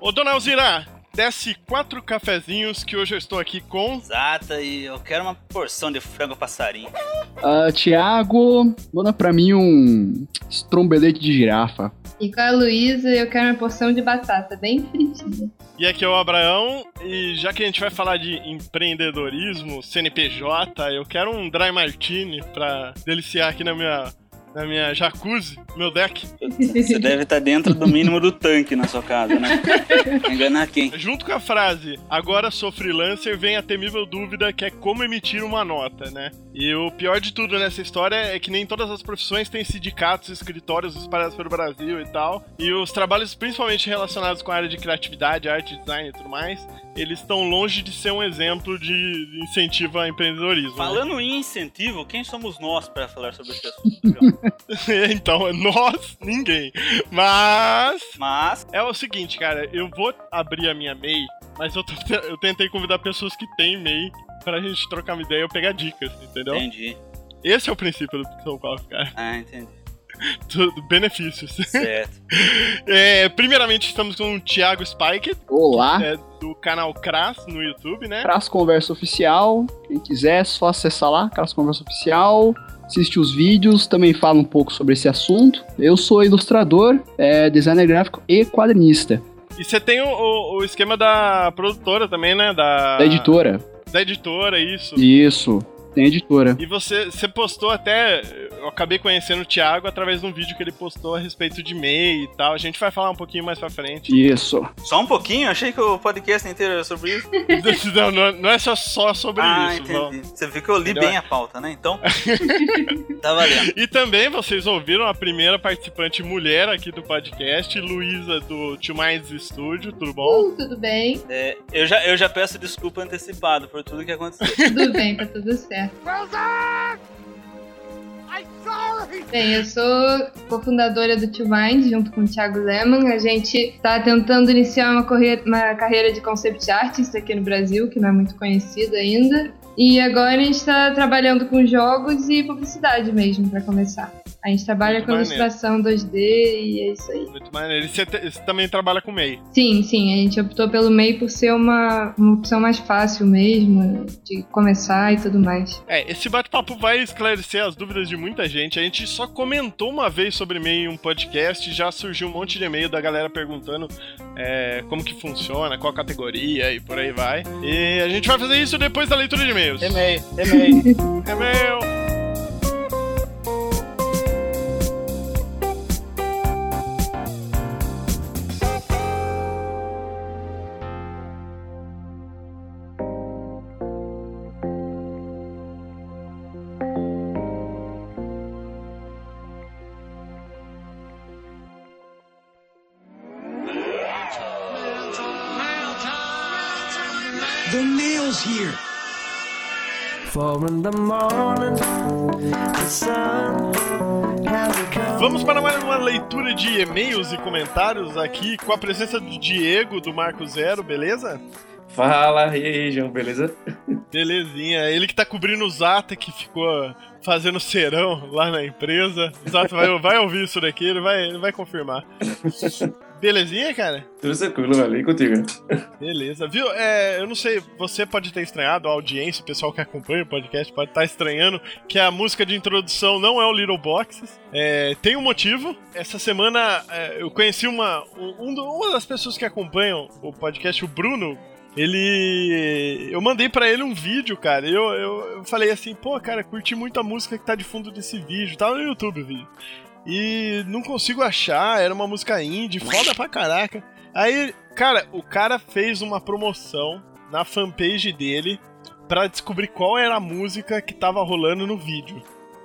Ô, dona Alzira, desce quatro cafezinhos que hoje eu estou aqui com. Exata, e eu quero uma porção de frango passarinho. Uh, Tiago, manda pra mim um estrombelete de girafa. E com a Luísa, eu quero uma porção de batata bem fritinha. E aqui é o Abraão, e já que a gente vai falar de empreendedorismo, CNPJ, eu quero um dry martini pra deliciar aqui na minha na minha jacuzzi, meu deck. Você deve estar dentro do mínimo do tanque na sua casa, né? Enganar quem? Junto com a frase, agora sou freelancer, vem a temível dúvida que é como emitir uma nota, né? E o pior de tudo nessa história é que nem todas as profissões têm sindicatos, escritórios espalhados pelo Brasil e tal. E os trabalhos, principalmente relacionados com a área de criatividade, arte, design e tudo mais, eles estão longe de ser um exemplo de incentivo ao empreendedorismo. Né? Falando né? em incentivo, quem somos nós para falar sobre esse assunto? então, nós, ninguém. Mas. Mas. É o seguinte, cara, eu vou abrir a minha MEI, mas eu, tô, eu tentei convidar pessoas que têm MEI pra gente trocar uma ideia e eu pegar dicas, entendeu? Entendi. Esse é o princípio do Pixel Coffee, cara. Ah, entendi. Tudo, benefícios. Certo. é, primeiramente, estamos com o Thiago Spike. Olá. É, do canal Cras no YouTube, né? Cras Conversa Oficial. Quem quiser, é só acessar lá, Cras Conversa Oficial assiste os vídeos, também fala um pouco sobre esse assunto. Eu sou ilustrador, é, designer gráfico e quadrinista. E você tem o, o, o, esquema da produtora também, né? Da, da editora. Da editora, isso. Isso tem editora. E você, você postou até. Eu acabei conhecendo o Thiago através de um vídeo que ele postou a respeito de MEI e tal. A gente vai falar um pouquinho mais pra frente. Isso. Só um pouquinho? Achei que o podcast inteiro era sobre isso. não, não é só, só sobre ah, isso. Entendi. Você viu que eu li Entendeu? bem a pauta, né? Então. tá valendo. E também vocês ouviram a primeira participante mulher aqui do podcast, Luísa do Tio Mais Studio. Tudo bom? Uh, tudo bem. É, eu, já, eu já peço desculpa antecipado por tudo que aconteceu. tudo bem, tá tudo certo. Bem, eu sou cofundadora do Two Mind, junto com o Thiago Lehmann. A gente está tentando iniciar uma, uma, carreira de concept artist aqui no Brasil, que não é muito conhecida ainda. E agora a gente está trabalhando com jogos e publicidade mesmo, para começar. A gente trabalha Muito com maneiro. ilustração 2D e é isso aí. Muito maneiro. E você, você, também trabalha com MEI? Sim, sim. A gente optou pelo MEI por ser uma, uma opção mais fácil mesmo, de começar e tudo mais. É, esse bate-papo vai esclarecer as dúvidas de muita gente. A gente só comentou uma vez sobre MEI em um podcast e já surgiu um monte de e-mail da galera perguntando é, como que funciona, qual categoria e por aí vai. E a gente vai fazer isso depois da leitura de e-mails. E-mail, e-mail. e-mail. Vamos para mais uma leitura de e-mails e comentários aqui com a presença do Diego do Marco Zero, beleza? Fala, e aí, João, beleza? Belezinha. Ele que tá cobrindo o Zata, que ficou fazendo serão lá na empresa. O Zata vai, vai ouvir isso daqui, ele vai, ele vai confirmar. Belezinha, cara? Tudo tranquilo, velho. E contigo? Beleza. Viu? É, eu não sei, você pode ter estranhado, a audiência, o pessoal que acompanha o podcast pode estar estranhando que a música de introdução não é o Little Boxes. É, tem um motivo. Essa semana é, eu conheci uma, um, uma das pessoas que acompanham o podcast, o Bruno, ele. Eu mandei para ele um vídeo, cara. Eu, eu, eu, falei assim, pô, cara, curti muito a música que tá de fundo desse vídeo. Tá no YouTube o vídeo. E não consigo achar, era uma música indie, foda pra caraca. Aí, cara, o cara fez uma promoção na fanpage dele para descobrir qual era a música que tava rolando no vídeo.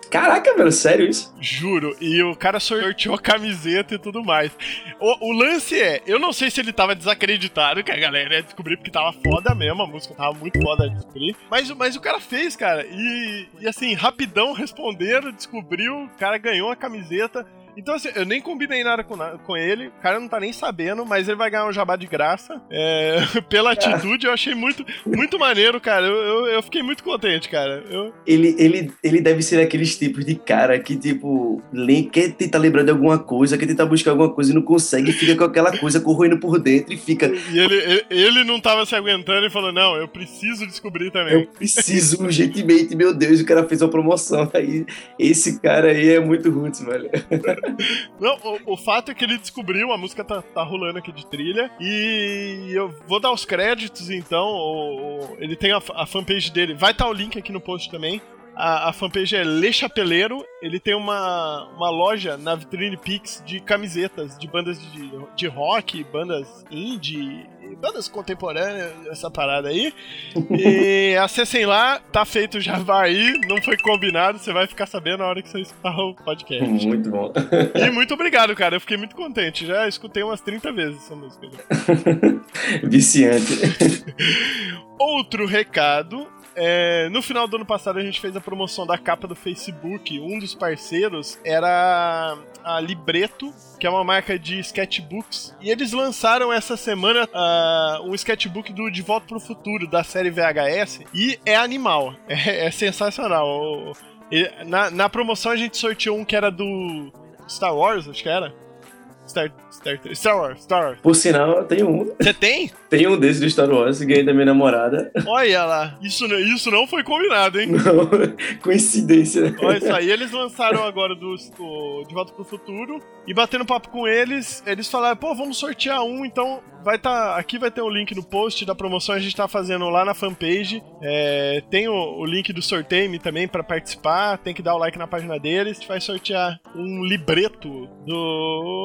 Caraca, velho, sério isso? Juro. E o cara sorteou a camiseta e tudo mais. O, o, lance é, eu não sei se ele tava desacreditado que a galera ia descobrir, porque tava foda mesmo, a música tava muito foda de descobrir. Mas, mas o cara fez, cara. E, e assim, rapidão responderam, descobriu, o cara ganhou a camiseta. Então, assim, eu nem combinei nada com, com ele, o cara não tá nem sabendo, mas ele vai ganhar um jabá de graça. É, pela atitude, eu achei muito, muito maneiro, cara. Eu, eu, eu fiquei muito contente, cara. Eu, Ele, ele, ele deve ser aqueles tipos de cara que, tipo, quer tentar lembrar de alguma coisa, quer tentar buscar alguma coisa e não consegue, fica com aquela coisa corroendo por dentro e fica. e ele, ele, ele não tava se aguentando e falou: Não, eu preciso descobrir também. Eu preciso urgentemente, meu Deus, o cara fez uma promoção. Aí, esse cara aí é muito roots, velho. Não, o, o fato é que ele descobriu, a música tá, tá rolando aqui de trilha, e eu vou dar os créditos então. o- ele tem a, a fanpage dele, vai estar o link aqui no post também. A, a fanpage é Le Chapeleiro, ele tem uma, uma loja na Vitrine Pix de camisetas de bandas de, de rock, bandas indie, bandas contemporâneas, essa parada aí. E acessem lá, tá feito o Java aí, não foi combinado, você vai ficar sabendo na hora que você escutar o podcast. Muito bom. E muito obrigado, cara. Eu fiquei muito contente. Já escutei umas 30 vezes essa música. já. Viciante. Outro recado. É, no final do ano passado a gente fez a promoção da capa do Facebook. Um dos parceiros era a Libreto, que é uma marca de sketchbooks. E eles lançaram essa semana ah, um sketchbook do De Volta pro Futuro, da série VHS. E é animal. É, é sensacional. O- na, na promoção a gente sorteou um que era do Star Wars, acho que era. Star, Star, Star Wars, Star Wars. Por sinal, tem um. Você tem? Tem um desses do Star Wars, ganhei da minha namorada. Olha lá. Isso, não- isso não foi combinado, hein? Não, coincidência. Olha isso aí, eles lançaram agora do, do De Volta pro Futuro e batendo papo com eles, eles falaram, pô, vamos sortear um, então vai tá. Aqui vai ter o link no post da promoção, a gente tá fazendo lá na fanpage. É, tem o, o link do sorteio também pra participar, tem que dar o like na página deles. A gente vai sortear um libreto do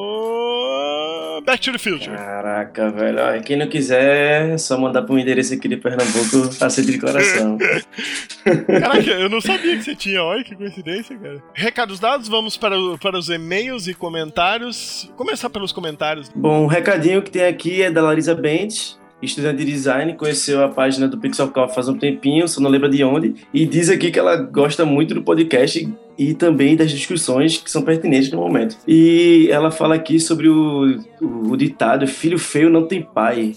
Back to the Future. Caraca, velho. Ó, quem não quiser, é só mandar pro endereço aqui de Pernambuco, aceito de coração. Caraca, eu não sabia que você tinha. Olha que coincidência, cara. Recados dados, vamos para, o- para os e-mails e comentários. Começar pelos comentários. Bom, o recadinho que tem aqui é da Larissa Bentes, estudante de design, conheceu a página do Pixel Coffee faz um tempinho, só não lembra de onde, e diz aqui que ela gosta muito do podcast e também das discussões que são pertinentes no momento. E ela fala aqui sobre o, o, o ditado filho feio não tem pai,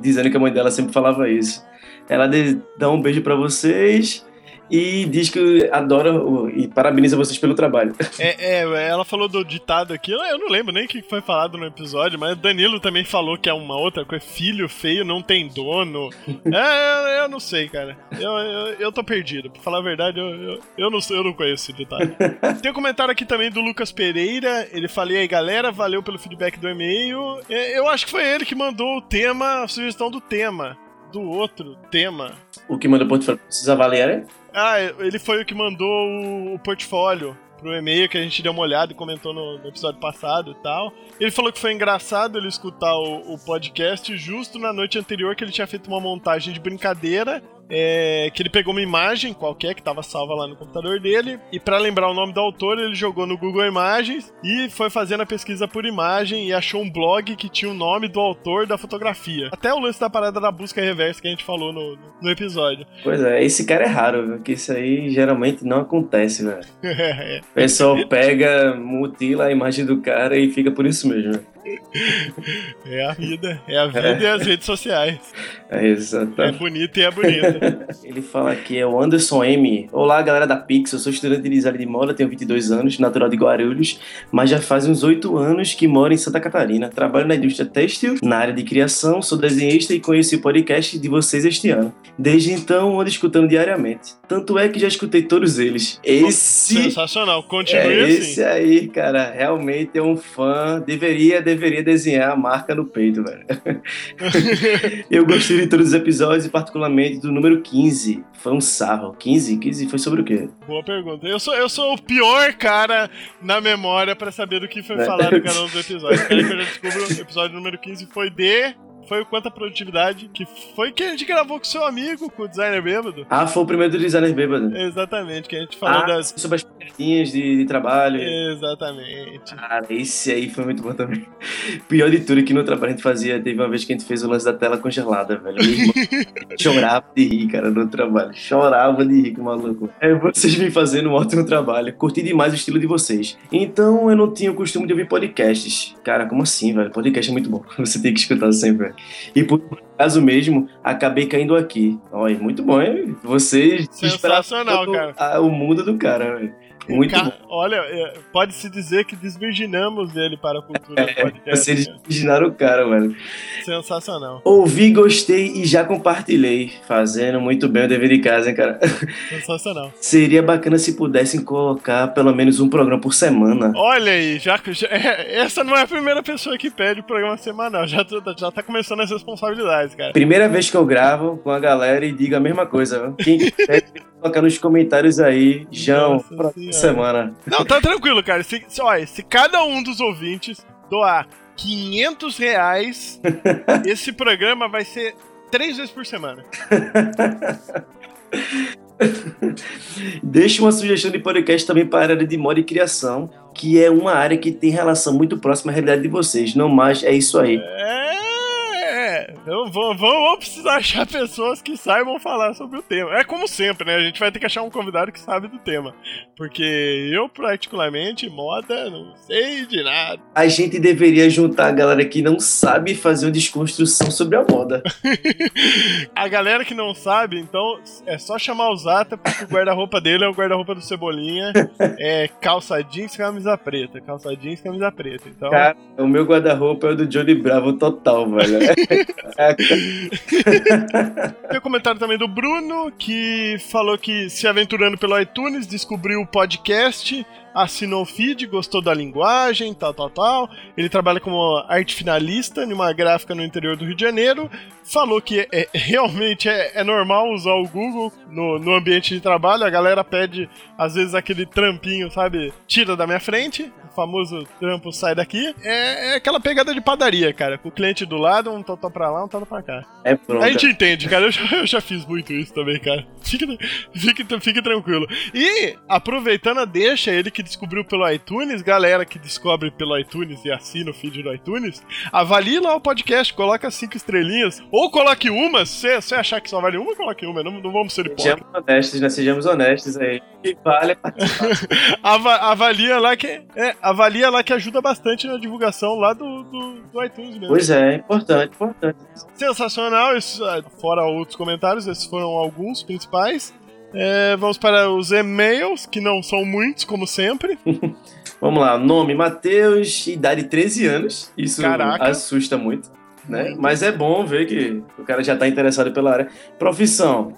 dizendo que a mãe dela sempre falava isso. Ela dá um beijo pra vocês e diz que adora o- e parabeniza vocês pelo trabalho. É, é, ela falou do ditado aqui, eu não lembro nem o que foi falado no episódio, mas Danilo também falou que é uma outra coisa, filho feio não tem dono. É, eu, eu não sei, cara. Eu, eu, eu tô perdido. Pra falar a verdade, eu, eu, eu não, eu não conheço esse ditado. Tem um comentário aqui também do Lucas Pereira. Ele falou e aí, galera, valeu pelo feedback do e-mail. É, Eu acho que foi ele que mandou o tema, a sugestão do tema. Do outro tema. O que manda o portfólio precisa avaliar, é? Ah, ele foi o que mandou o, o portfólio pro e-mail que a gente deu uma olhada e comentou no, no episódio passado e tal. Ele falou que foi engraçado ele escutar o, o podcast justo na noite anterior que ele tinha feito uma montagem de brincadeira. É, que ele pegou uma imagem qualquer que estava salva lá no computador dele e para lembrar o nome do autor ele jogou no Google Imagens e foi fazendo a pesquisa por imagem e achou um blog que tinha o nome do autor da fotografia. Até o lance da parada da busca reversa que a gente falou no, no episódio. Pois é, esse cara é raro, viu? Que isso aí geralmente não acontece, velho. O pessoal pega, mutila a imagem do cara e fica por isso mesmo. É a vida, é a vida e as redes sociais. É É exatamente. bonito e é bonito. Ele fala aqui, é o Anderson M. Olá, galera da Pix, eu sou estudante de design de moda, tenho 22 anos, natural de Guarulhos, mas já faz uns 8 anos que moro em Santa Catarina. Trabalho na indústria têxtil, na área de criação, sou desenhista e conheci o podcast de vocês este ano. Desde então, ando escutando diariamente. Tanto é que já escutei todos eles. Esse Sensacional, continue É assim. esse aí, cara, realmente é um fã. Deveria, deveria desenhar a marca no peito, velho. eu gostei de todos os episódios e particularmente do número 15. Foi um sarro. 15? 15 foi sobre o quê? Boa pergunta. Eu sou, eu sou o pior cara na memória pra saber do que foi Né? falado em cada um dos episódios. Quero que eu já descubra o episódio número 15 foi de. Foi o quanto a produtividade, que foi que a gente gravou com seu amigo, com o designer bêbado. Ah, foi o primeiro do designer bêbado. Exatamente, que a gente falou Ah, das. sobre a cartinhas de, de trabalho. Exatamente. Cara, esse aí foi muito bom também. Pior de tudo que no trabalho a gente fazia, teve uma vez que a gente fez o lance da tela congelada, velho. Chorava de rir, cara, no trabalho. Chorava de rir, que maluco. É, vocês vêm fazendo um ótimo trabalho. Curti demais o estilo de vocês. Então eu não tinha o costume de ouvir podcasts. Cara, como assim, velho? Podcast é muito bom. Você tem que escutar sempre. E por caso mesmo, acabei caindo aqui. Olha, muito bom, hein? Vocês Sensacional, cara. o mundo do cara, velho. Muito Ca-. Olha, é, pode-se dizer que desvirginamos ele para a cultura do podcast. Vocês cara. originaram o cara, mano. Sensacional. Ouvi, gostei e já compartilhei. Fazendo muito bem o dever de casa, hein, cara. Sensacional. Seria bacana se pudessem colocar pelo menos um programa por semana. Olha aí, já, já- é, essa não é a primeira pessoa que pede o programa semanal. Já, tá- já tá começando as responsabilidades, cara. Primeira vez que eu gravo com a galera e digo a mesma coisa. viu? Quem quiser, colocar nos comentários aí. João, próxima semana. Não, tá tranquilo, cara. Se, se, olha, se cada um dos ouvintes doar 500 reais, esse programa vai ser três vezes por semana. Deixe uma sugestão de podcast também para a área de moda e criação, que é uma área que tem relação muito próxima à realidade de vocês. Não mais, é isso aí. É, vou, vou, vou precisar achar pessoas que saibam falar sobre o tema. É como sempre, né? A gente vai ter que achar um convidado que sabe do tema. Porque eu, particularmente, moda, não sei de nada. A gente deveria juntar a galera que não sabe fazer uma desconstrução sobre a moda. A galera que não sabe, então, é só chamar o Zata, porque o guarda-roupa dele é o guarda-roupa do Cebolinha. É calça jeans e camisa preta. Calça jeans e camisa preta. Então, Cara, o meu guarda-roupa é o do Johnny Bravo total, velho. Tem o comentário também do Bruno, que falou que se aventurando pelo iTunes, descobriu o podcast, assinou o feed, gostou da linguagem, tal, tal, tal. Ele trabalha como arte finalista em uma gráfica no interior do Rio de Janeiro. Falou que é- realmente é, é normal usar o Google no, no ambiente de trabalho. A galera pede, às vezes, aquele trampinho, sabe? Tira da minha frente. Famoso trampo sai daqui. É, é aquela pegada de padaria, cara. Com o cliente do lado, um totó pra lá, um totó pra cá. É pronto. A gente entende, cara. Eu já, eu já fiz muito isso também, cara. Fique, fique, fique tranquilo. E, aproveitando a deixa, ele que descobriu pelo iTunes, galera que descobre pelo iTunes e assina o feed do iTunes, avalie lá o podcast, coloca cinco estrelinhas. Ou coloque uma, se você achar que só vale uma, coloque uma. Não, não vamos ser hipócritas. Sejamos honestos, né? Sejamos honestos aí. Que vale Ava- avalia lá que. É, avalia lá que ajuda bastante na divulgação lá do, do, do iTunes mesmo. Pois é, importante, importante. Sensacional, isso, ah, fora outros comentários, esses foram alguns principais. É, vamos para os e-mails, que não são muitos, como sempre. Vamos lá, nome Matheus, idade 13 anos. Isso Caraca. assusta muito, né? Mas é bom ver que o cara já tá interessado pela área. Profissão,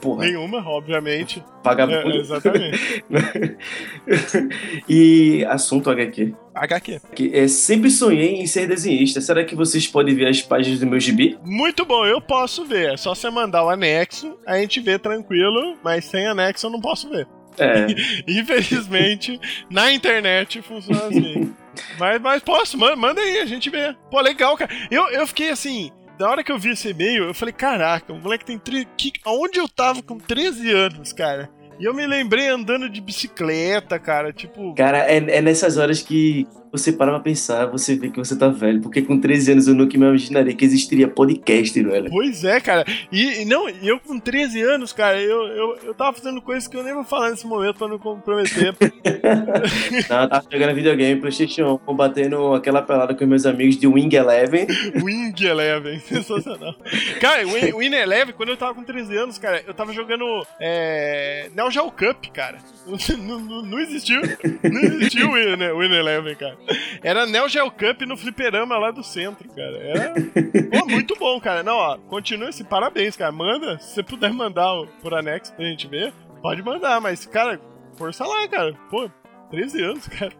porra, Nenhuma, obviamente. É, vagabundo. exatamente. e assunto HQ. HQ. Que é, sempre sonhei em ser desenhista. Será que vocês podem ver as páginas do meu gibi? Muito bom, eu posso ver. É só você mandar o anexo, a gente vê tranquilo, mas sem anexo eu não posso ver. É, Infelizmente, na internet funciona assim. mas, mas posso, manda, aí, a gente vê. Pô, legal, cara. Eu, eu fiquei assim, da hora que eu vi esse e-mail, eu falei, caraca, o moleque tem 13. Que, aonde eu tava com 13 anos, cara? E eu me lembrei andando de bicicleta, cara, tipo. cara, é, é nessas horas que você para pra pensar, você vê que você tá velho. Porque com 13 anos eu nunca me imaginaria que existiria podcast, velho. Pois é, cara. E, não, eu com 13 anos, cara, eu, eu, eu tava fazendo coisas que eu nem vou falar nesse momento pra não comprometer. Não, eu tava jogando videogame, Playstation 1, batendo aquela pelada com meus amigos de Wing Eleven. Wing Eleven, sensacional. Cara, o Win- o Win Eleven, quando eu tava com 13 anos, cara, eu tava jogando é, Neo Geo Cup, cara. Não, não, não existiu. Não existiu o Win, né, Win Eleven, cara. Era Neo Geo Cup no fliperama lá do centro, cara. Era pô, muito bom, cara. Não, ó, continua esse parabéns, cara. Manda, se você puder mandar por anexo pra gente ver, pode mandar, mas, cara, força lá, cara. Pô, 13 anos, cara.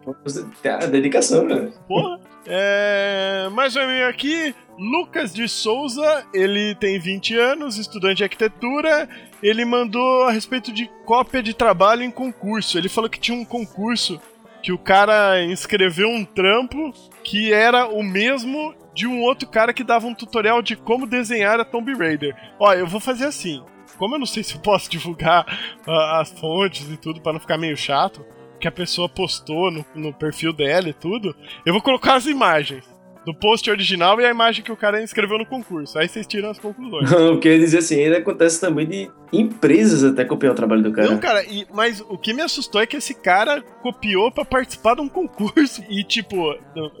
Cara, dedicação, velho. Porra. É, mais um e-mail aqui. Lucas de Souza, ele tem 20 anos, estudante de arquitetura. Ele mandou a respeito de cópia de trabalho em concurso. Ele falou que tinha um concurso que o cara inscreveu um trampo que era o mesmo de um outro cara que dava um tutorial de como desenhar a Tomb Raider. Ó, eu vou fazer assim. como eu não sei se eu posso divulgar uh, as fontes e tudo para não ficar meio chato, que a pessoa postou no, no perfil dela e tudo, eu vou colocar as imagens do post original e a imagem que o cara escreveu no concurso. Aí vocês tiram as conclusões. o que eu ia dizer assim, ainda acontece também de empresas até copiar o trabalho do cara. Não, cara, e, mas o que me assustou é que esse cara copiou para participar de um concurso. E, tipo,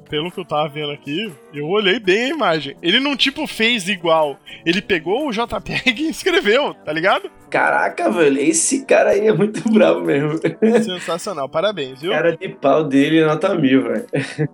pelo que eu tava vendo aqui, eu olhei bem a imagem. Ele não, tipo, fez igual. Ele pegou o JPEG e escreveu, tá ligado? Caraca, velho, esse cara aí é muito bravo mesmo. Sensacional, parabéns, viu? Cara de pau dele, nota mil, velho.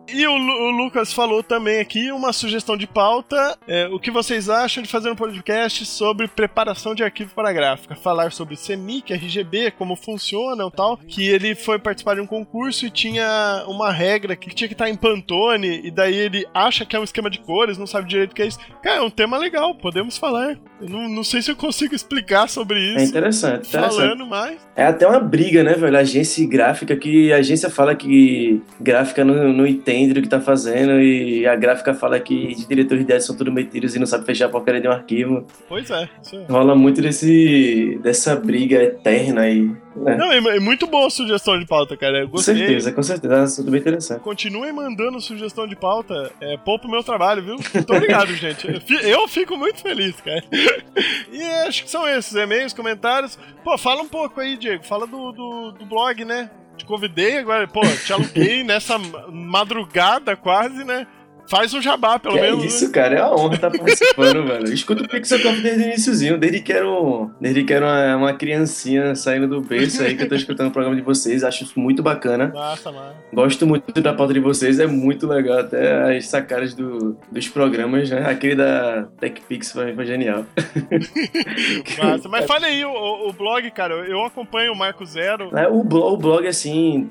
E o, o, Lucas falou também aqui uma sugestão de pauta. É, o que vocês acham de fazer um podcast sobre preparação de arquivo para gráfica? Falar sobre CMYK, RGB, como funcionam e tal. Que ele foi participar de um concurso e tinha uma regra que tinha que estar em Pantone, e daí ele acha que é um esquema de cores, não sabe direito o que é isso. Cara, é um tema legal, podemos falar. Eu não, não sei se eu consigo explicar sobre isso. É interessante, interessante. Falando mais. É até uma briga, né, velho? Agência gráfica, que a agência fala que gráfica não, não entende o que tá fazendo e a gráfica fala que diretores de ideia são tudo metidos e não sabe fechar a porcaria de um arquivo. Pois é, isso é. Rola muito desse, dessa briga eterna aí. É. Não, é muito boa a sugestão de pauta, cara. Eu gostei. Com certeza, com certeza. É tudo bem interessante. Continuem mandando sugestão de pauta. É, poupa o meu trabalho, viu? Muito obrigado, gente. Eu fico muito feliz, cara. E acho que são esses e-mails, comentários. Pô, fala um pouco aí, Diego. Fala do, do, do blog, né? Te convidei agora, pô, te aluguei nessa madrugada quase, né? Faz um jabá, pelo que menos. É isso, né? cara. É uma honra estar participando, velho. Escuta o Pixel Camp desde o iníciozinho, desde que era, um, desde que era uma, uma, criancinha saindo do berço aí que eu tô escutando o programa de vocês. Acho isso muito bacana. Massa, mano. Gosto muito da pauta de vocês, é muito legal. Até as sacadas do, dos programas, né? Aquele da TechPix foi, foi genial. Massa. Mas fale aí, o, o, blog, cara. Eu acompanho o Marco Zero. É, o, blog, o blog, assim,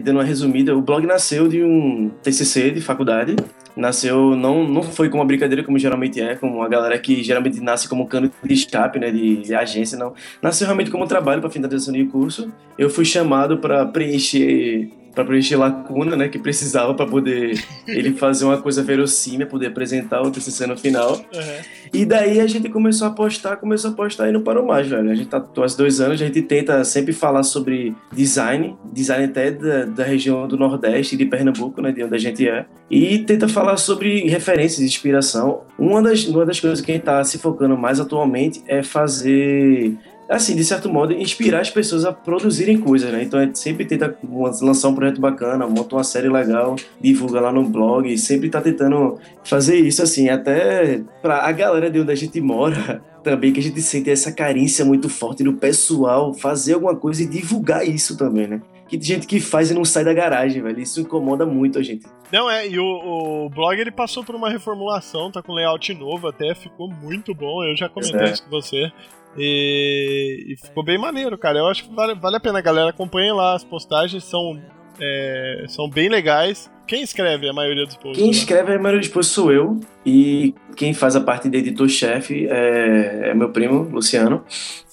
dando uma resumida, o blog nasceu de um TCC de faculdade nasceu, não, não foi como uma brincadeira como geralmente é, como a galera que geralmente nasce como cano de escape, né, de, de agência, não. Nasceu realmente como trabalho para finalização de curso. Eu fui chamado para preencher para preencher lacuna, né, que precisava para poder ele fazer uma coisa verossímil, poder apresentar o TCC no final. Uhum. E daí a gente começou a postar, começou a postar e não parou mais, velho. A gente tá há dois anos, a gente tenta sempre falar sobre design, design até da, da região do Nordeste de Pernambuco, né, de onde a gente é, e tenta falar sobre referências, inspiração. Uma das, uma das coisas que a gente tá se focando mais atualmente é fazer assim, de certo modo, inspirar as pessoas a produzirem coisas, né? Então a gente sempre tenta lançar um projeto bacana, monta uma série legal, divulga lá no blog, sempre tá tentando fazer isso, assim, até pra a galera de onde a gente mora também, que a gente sente essa carência muito forte do pessoal fazer alguma coisa e divulgar isso também, né? que tem gente que faz e não sai da garagem, velho. Isso incomoda muito a gente. Não, é, e o, o blog ele passou por uma reformulação, tá com layout novo até, ficou muito bom. Eu já comentei é. isso com você. E, e, ficou bem maneiro, cara. Eu acho que vale, vale a pena, galera. Acompanhem lá, as postagens são, é, são bem legais. Quem escreve a maioria dos posts? Quem escreve a maioria dos posts sou eu. E quem faz a parte de editor-chefe é, é, meu primo, Luciano.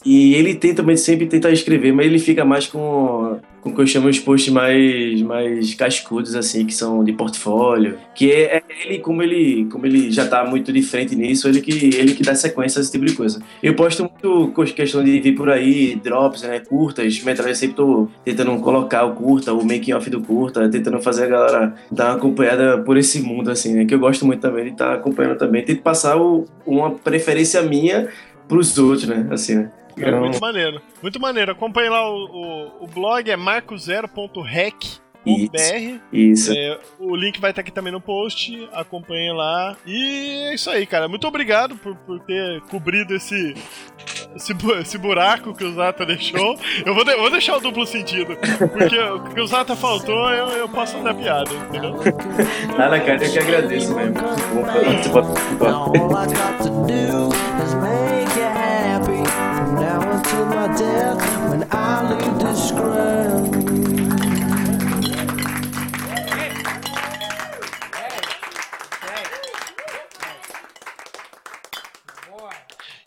E ele tenta também sempre tentar escrever, mas ele fica mais com com o que eu chamo de posts mais, mais cascudos, assim, que são de portfólio. Que é, é, ele, como ele, como ele já tá muito de frente nisso, ele que, ele que dá sequência a esse tipo de coisa. Eu posto muito questão de vir por aí, drops, né, curtas, metralhas, sempre tô tentando colocar o curta, o making off do curta, tentando fazer a galera dar uma acompanhada por esse mundo, assim, né, que eu gosto muito também de estar tá acompanhando também. Tento passar o, uma preferência minha pros outros, né, assim, né. É muito maneiro. Muito maneiro. Acompanhe lá o, o, o blog, é marcozero.rec. Isso. isso. É, o link vai estar aqui também no post. Acompanhe lá. E é isso aí, cara. Muito obrigado por, por ter cobrido esse, esse, esse buraco que o Zata deixou. Eu vou, de, vou deixar o duplo sentido. Porque o que o Zata faltou, eu, eu posso dar piada, entendeu? Nada, cara. Eu que agradeço mesmo.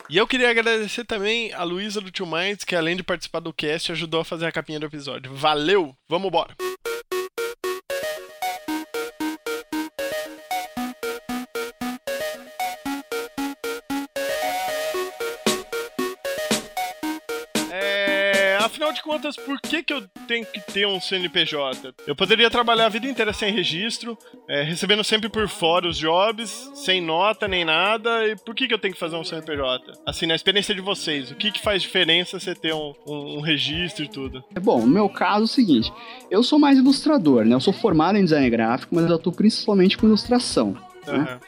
E eu queria agradecer também a Luísa do Tio Minds, que além de participar do cast, ajudou a fazer a capinha do episódio. Valeu! Vamos embora! Afinal de contas, por que, que eu tenho que ter um CNPJ? Eu poderia trabalhar a vida inteira sem registro, é, recebendo sempre por fora os jobs, sem nota nem nada, e por que, que eu tenho que fazer um CNPJ? Assim, na experiência de vocês, o que, que faz diferença você ter um, um, um registro e tudo? É bom, no meu caso é o seguinte, eu sou mais ilustrador, né? Eu sou formado em design gráfico, mas eu atuo principalmente com ilustração. Né? Aham.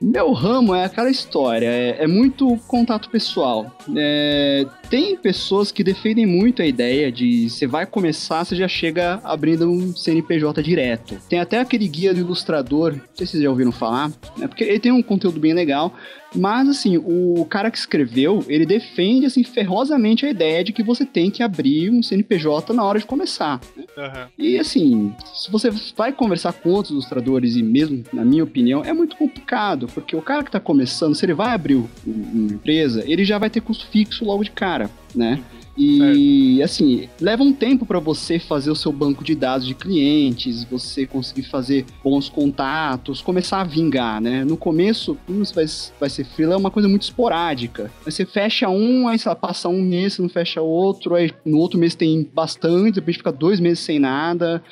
Meu ramo é aquela história, é, é muito contato pessoal. É, tem pessoas que defendem muito a ideia de você vai começar, você já chega abrindo um CNPJ direto. Tem até aquele guia do ilustrador, não sei se vocês já ouviram falar, né? porque ele tem um conteúdo bem legal, mas assim, o cara que escreveu, ele defende assim ferrosamente a ideia de que você tem que abrir um CNPJ na hora de começar. né? Aham. E assim, se você vai conversar com outros ilustradores, e mesmo, na minha opinião, é muito complicado, porque o cara que tá começando, se ele vai abrir um- uma empresa, ele já vai ter custo fixo logo de cara, né? E assim, leva um tempo para você fazer o seu banco de dados de clientes, você conseguir fazer bons contatos, começar a vingar, né? No começo, como você vai, vai ser freela, é uma coisa muito esporádica. Aí você fecha um, aí sei lá, passa um mês, você não fecha outro, aí no outro mês tem bastante, depois fica dois meses sem nada.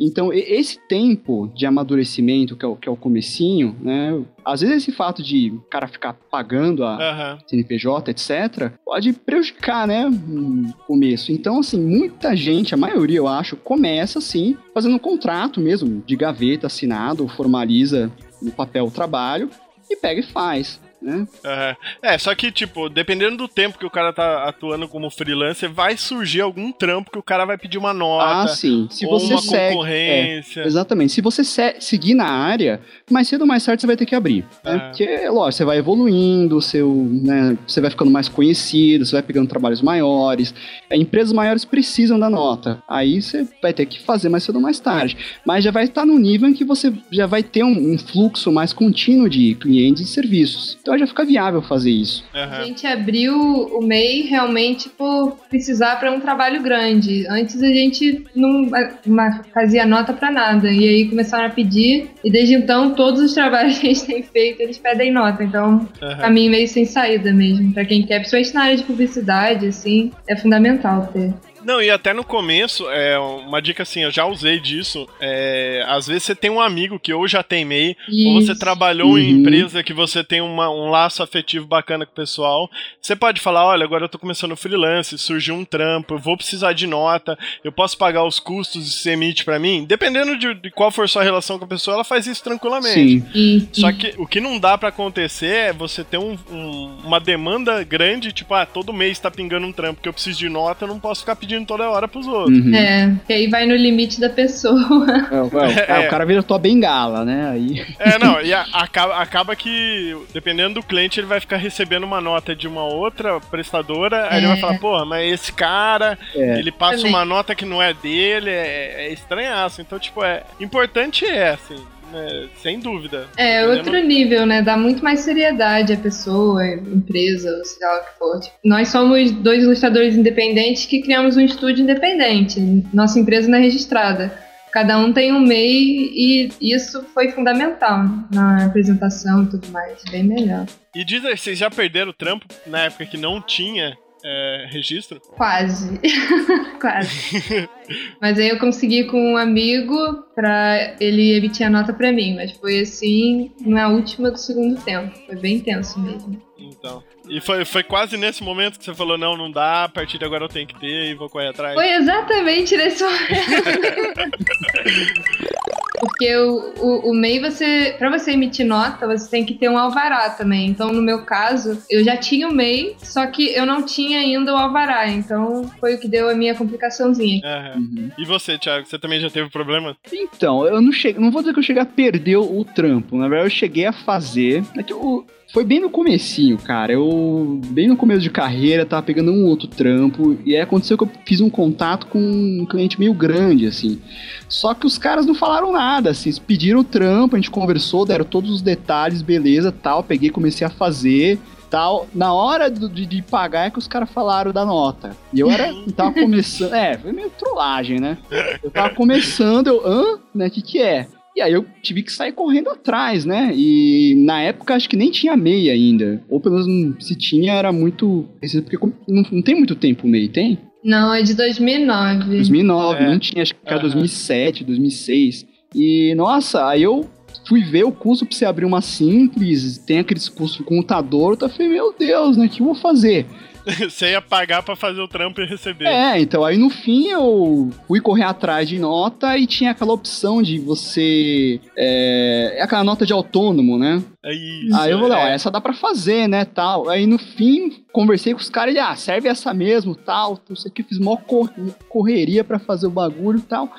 Então, esse tempo de amadurecimento, que é o, que é o comecinho, né? Às vezes esse fato de o cara ficar pagando a, Aham. CNPJ, etc., pode prejudicar, né, no começo. Então, assim, muita gente, a maioria, eu acho, começa, assim, fazendo um contrato mesmo, de gaveta assinado, formaliza no papel o trabalho e pega e faz, né? Aham. É, só que, tipo, dependendo do tempo que o cara tá atuando como freelancer, vai surgir algum trampo que o cara vai pedir uma nota. ah, sim. Se ou você uma segue... é, concorrência. Exatamente. Se você se- seguir na área, mais cedo ou mais tarde você vai ter que abrir. Né? É. Porque, lógico, você vai evoluindo, seu, né, você vai ficando mais conhecido, você vai pegando trabalhos maiores. É, Empresas maiores precisam da nota. Aí você vai ter que fazer mais cedo ou mais tarde. Mas já vai estar no nível em que você já vai ter um, um fluxo mais contínuo de clientes e serviços. Então já fica viável fazer isso. A Aham. gente abriu o MEI realmente por precisar para um trabalho grande. Antes a gente não fazia nota para nada. E aí começaram a pedir. E desde então, todos os trabalhos que a gente tem feito, eles pedem nota. Então, Aham. caminho meio sem saída mesmo. Para quem quer, principalmente na área de publicidade, assim, é fundamental ter. Não, e até no começo, é uma dica assim, eu já usei disso. É, às vezes você tem um amigo que ou já tem MEI, ou você Isso. trabalhou em Uhum. empresa que você tem uma- um laço afetivo bacana com o pessoal. Você pode falar: olha, agora eu tô começando freelance, surgiu um trampo, eu vou precisar de nota, eu posso pagar os custos e você emite pra mim? Dependendo de, de qual for sua relação com a pessoa, ela faz isso tranquilamente. Sim. Isso. Só que o que não dá pra acontecer é você ter um- um- uma demanda grande, tipo, ah, todo mês tá pingando um trampo que eu preciso de nota, eu não posso ficar pedindo toda hora pros outros. Uhum. É, que aí vai no limite da pessoa. É, é, o cara vira tua bengala, né? Aí. É, não, e a- acaba, acaba que, dependendo do cliente, ele vai ficar recebendo uma nota de uma outra prestadora, aí ele vai É. falar, porra, mas esse cara, É. ele passa Também. uma nota que não é dele, é, é estranhaço. Então, tipo, é importante é, assim, né, sem dúvida. É Dependendo- outro nível, né? Dá muito mais seriedade à pessoa, à empresa, ou seja lá o que for. Tipo, nós somos dois ilustradores independentes que criamos um estúdio independente. Nossa empresa não é registrada. Cada um tem um MEI e isso foi fundamental na apresentação e tudo mais. Bem melhor. E diz aí, vocês já perderam o trampo na época que não tinha é, registro? Quase. Quase. Mas aí eu consegui com um amigo pra ele emitir a nota pra mim. Mas foi assim, na última do segundo tempo. Foi bem tenso mesmo. Então. E foi, foi quase nesse momento que você falou, não, não dá, a partir de agora eu tenho que ter e vou correr atrás. Foi exatamente nesse momento. Porque o, o, o MEI, você, pra você emitir nota, você tem que ter um alvará também. Então, no meu caso, eu já tinha o MEI, só que eu não tinha ainda o alvará. Então, foi o que deu a minha complicaçãozinha. Uhum. E você, Thiago, você também já teve problema? Então, eu não cheguei, não vou dizer que eu cheguei a perder o, o trampo, na verdade eu cheguei a fazer, é que eu- foi bem no comecinho, cara, eu, bem no começo de carreira, tava pegando um outro trampo, e aí aconteceu que eu fiz um contato com um cliente meio grande, assim, só que os caras não falaram nada, assim, eles pediram o trampo, a gente conversou, deram todos os detalhes, beleza, tal, peguei, comecei a fazer, tal. Na hora do- de, de pagar é que os caras falaram da nota. E eu era, tava começando, é, foi meio trollagem, né? Eu tava começando, eu, hã? Né, que que é? E aí eu tive que sair correndo atrás, né? E na época acho que nem tinha MEI ainda. Ou pelo menos se tinha era muito. Porque não, não tem muito tempo o MEI, tem? Não, é de 2009. 2009, É. não tinha, acho que era Aham. 2007, 2006. E, nossa, aí eu fui ver o curso pra você abrir uma simples, tem aqueles cursos de computador, eu falei, meu Deus, né, o que eu vou fazer? Você ia pagar pra fazer o trampo e receber. É, então aí no fim eu fui correr atrás de nota e tinha aquela opção de você. É, é aquela nota de autônomo, né? É isso, aí eu falei, ó, é. essa dá pra fazer, né, tal. Aí no fim, conversei com os caras e, ah, serve essa mesmo, tal. Não sei o que, fiz mó cor- correria pra fazer o bagulho e tal.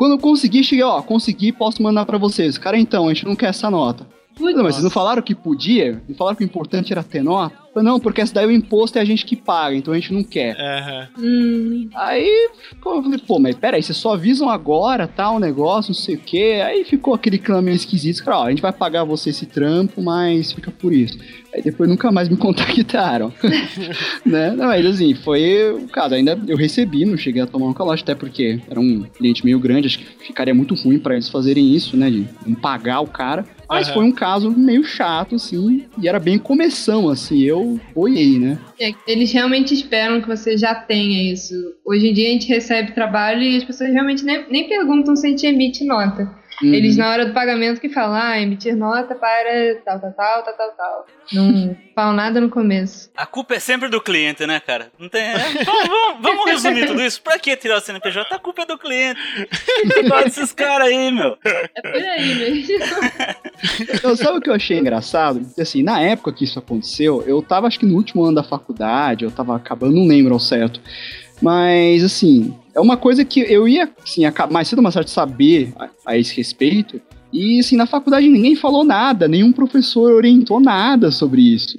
Quando eu consegui, cheguei, ó, consegui, posso mandar pra vocês. Cara, então, a gente não quer essa nota. Não, mas vocês não falaram que podia? Não falaram que o importante era ter nota? Não, porque essa daí o imposto é a gente que paga, então a gente não quer. Aham. hum, Aí, pô, eu falei, pô, mas peraí, vocês só avisam agora, tal, o negócio, não sei o quê. Aí ficou aquele clima meio esquisito. Cara, ó, a gente vai pagar você esse trampo, mas fica por isso. Aí depois nunca mais me contactaram. né? Não, mas assim, foi o caso. Ainda eu recebi, não cheguei a tomar um calote, até porque era um cliente meio grande, acho que ficaria muito ruim pra eles fazerem isso, né? De não pagar o cara. Mas Aham. foi um caso meio chato, assim, e era bem começão, assim, eu boiei, né? é, eles realmente esperam que você já tenha isso. Hoje em dia a gente recebe trabalho e as pessoas realmente nem, nem perguntam se a gente emite nota. Uhum. Eles, na hora do pagamento, que falam, ah, emitir nota para tal, tal, tal, tal, tal, tal. Não falam nada no começo. A culpa é sempre do cliente, né, cara? Não tem. é, vamos, vamos- vamos resumir tudo isso? Pra que tirar o CNPJ? A culpa é do cliente. Gosta desses caras aí, meu. É por aí mesmo. Então, sabe o que eu achei engraçado? Assim, na época que isso aconteceu, eu tava acho que no último ano da faculdade, eu tava acabando, não lembro ao certo. Mas, assim, é uma coisa que eu ia, assim, mais cedo ou mais tarde saber a, a esse respeito. E, assim, na faculdade ninguém falou nada, nenhum professor orientou nada sobre isso.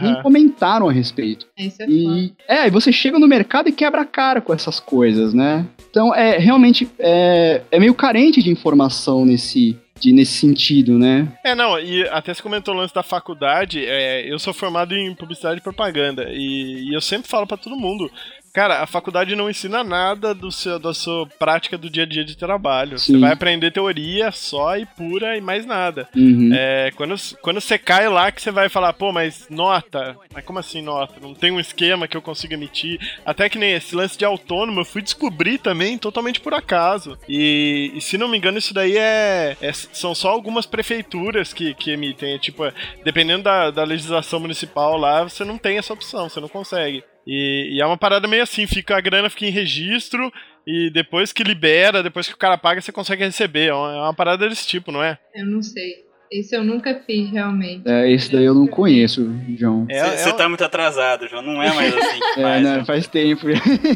Nem Aham. comentaram a respeito. Isso é. E é, aí você chega no mercado e quebra a cara com essas coisas, né? Então é realmente é, é meio carente de informação nesse, de, nesse sentido, né? É, não, e até você comentou o lance da faculdade, é, eu sou formado em publicidade e propaganda, e, e eu sempre falo pra todo mundo, cara, a faculdade não ensina nada do seu, da sua prática do dia a dia de trabalho. Você Sim. vai aprender teoria só e pura e mais nada. Uhum. É, quando, quando você cai lá que você vai falar, pô, mas nota? Mas como assim nota? Não tem um esquema que eu consiga emitir. Até que nem esse lance de autônomo, eu fui descobrir também totalmente por acaso. E, e se não me engano, isso daí é, é- São só algumas prefeituras que, que emitem. É, tipo, dependendo da, da legislação municipal lá, você não tem essa opção, você não consegue. E, e é uma parada meio assim, fica a grana fica em registro e depois que libera, depois que o cara paga, você consegue receber. É uma, é uma parada desse tipo, não é? Eu não sei. Esse eu nunca fiz, realmente. É, esse daí eu não conheço, João. É, Você é- tá muito atrasado, João. Não é mais assim que É, faz. né, João. faz tempo.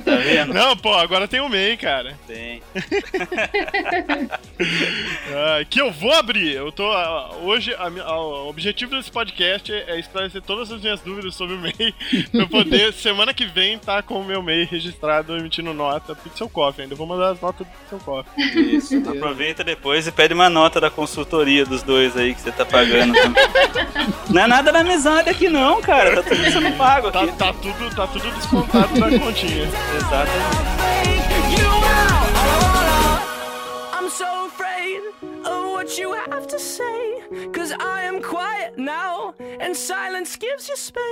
Tá vendo? Não, pô, agora tem o MEI, cara. Tem. Ah, que eu vou abrir. Eu tô. ah, hoje, a mi- ah, o objetivo desse podcast é esclarecer todas as minhas dúvidas sobre o MEI. pra eu poder, semana que vem, tá com o meu MEI registrado, emitindo nota Pixel Coffee. Ainda vou mandar as notas do Pixel Coffee. Isso. Aproveita depois e pede uma nota da consultoria dos dois aí que você tá pagando. não é nada da amizade aqui, não, cara. Tá tudo sendo pago Tá, aqui. tá tudo, tá tudo descontado da continha. Afraid of what you have to say. Cause I am quiet now, and silence gives you space.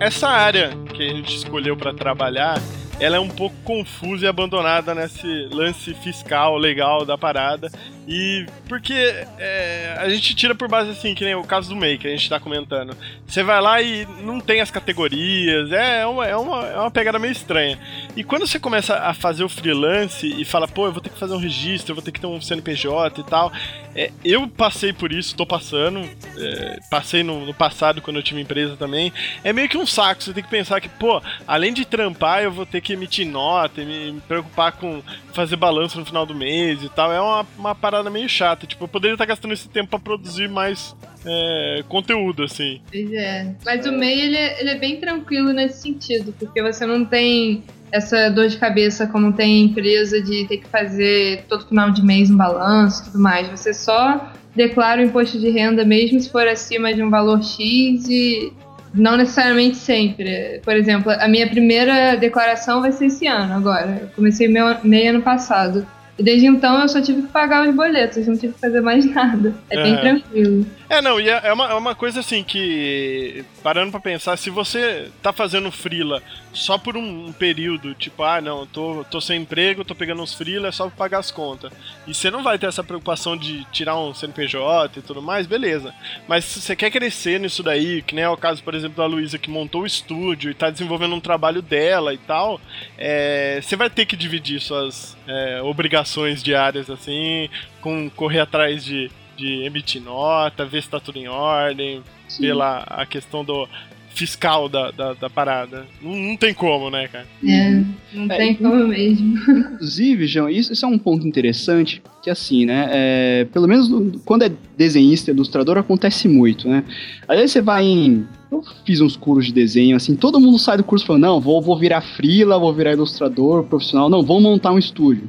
Essa área que a gente escolheu pra trabalhar, ela é um pouco confusa e abandonada nesse lance fiscal legal da parada. E porque é, a gente tira por base assim, que nem o caso do que a gente tá comentando. Você vai lá e não tem as categorias, é, é uma, é, uma, é uma pegada meio estranha. E quando você começa a fazer o freelance e fala, pô, eu vou ter que fazer um registro, eu vou ter que ter um CNPJ e tal. É, eu passei por isso, tô passando. é, passei no, no passado quando eu tive empresa também. É meio que um saco, você tem que pensar que, pô, além de trampar, eu vou ter que emitir nota, me, me preocupar com fazer balanço no final do mês e tal. É uma, uma parada meio chata. Tipo, eu poderia estar gastando esse tempo pra produzir mais é, conteúdo, assim. Pois é. Mas o MEI, ele é, ele é bem tranquilo nesse sentido, porque você não tem essa dor de cabeça como tem empresa de ter que fazer todo final de mês um balanço e tudo mais. Você só declara o imposto de renda mesmo se for acima de um valor X e não necessariamente sempre. Por exemplo, a minha primeira declaração vai ser esse ano agora. Eu comecei meu, meio ano passado. E desde então eu só tive que pagar os boletos, não tive que fazer mais nada. É bem Aham. tranquilo. É, não, e é é uma, é uma coisa assim que, parando pra pensar, se você tá fazendo frila só por um, um período, tipo, ah, não, tô, tô sem emprego, tô pegando uns frila, é só pra pagar as contas. E você não vai ter essa preocupação de tirar um CNPJ e tudo mais, beleza. Mas se você quer crescer nisso daí, que nem é o caso, por exemplo, da Luísa, que montou o estúdio e tá desenvolvendo um trabalho dela e tal, é, você vai ter que dividir suas é, obrigações diárias, assim, com correr atrás de, de emitir nota, ver se tá tudo em ordem, Sim. pela a questão do fiscal da, da, da parada. Não, não tem como, né, cara? É, não É, tem como mesmo. Inclusive, João, isso, isso é um ponto interessante, que assim, né, é, pelo menos no- quando é desenhista, ilustrador, acontece muito, né? Às vezes você vai em... Eu fiz uns cursos de desenho, assim, todo mundo sai do curso falando, não, vou, vou virar frila, vou virar ilustrador, profissional, não, vou montar um estúdio.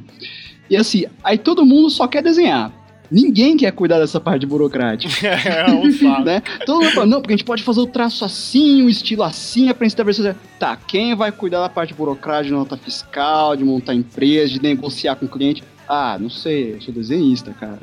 E assim, aí todo mundo só quer desenhar. Ninguém quer cuidar dessa parte burocrática. É um saco. né? Todo mundo fala, não, porque a gente pode fazer o traço assim, o estilo assim, a princípio da Tá, quem vai cuidar da parte burocrática de nota fiscal, de montar empresa, de negociar com o cliente? Ah, não sei, eu sou desenhista, cara.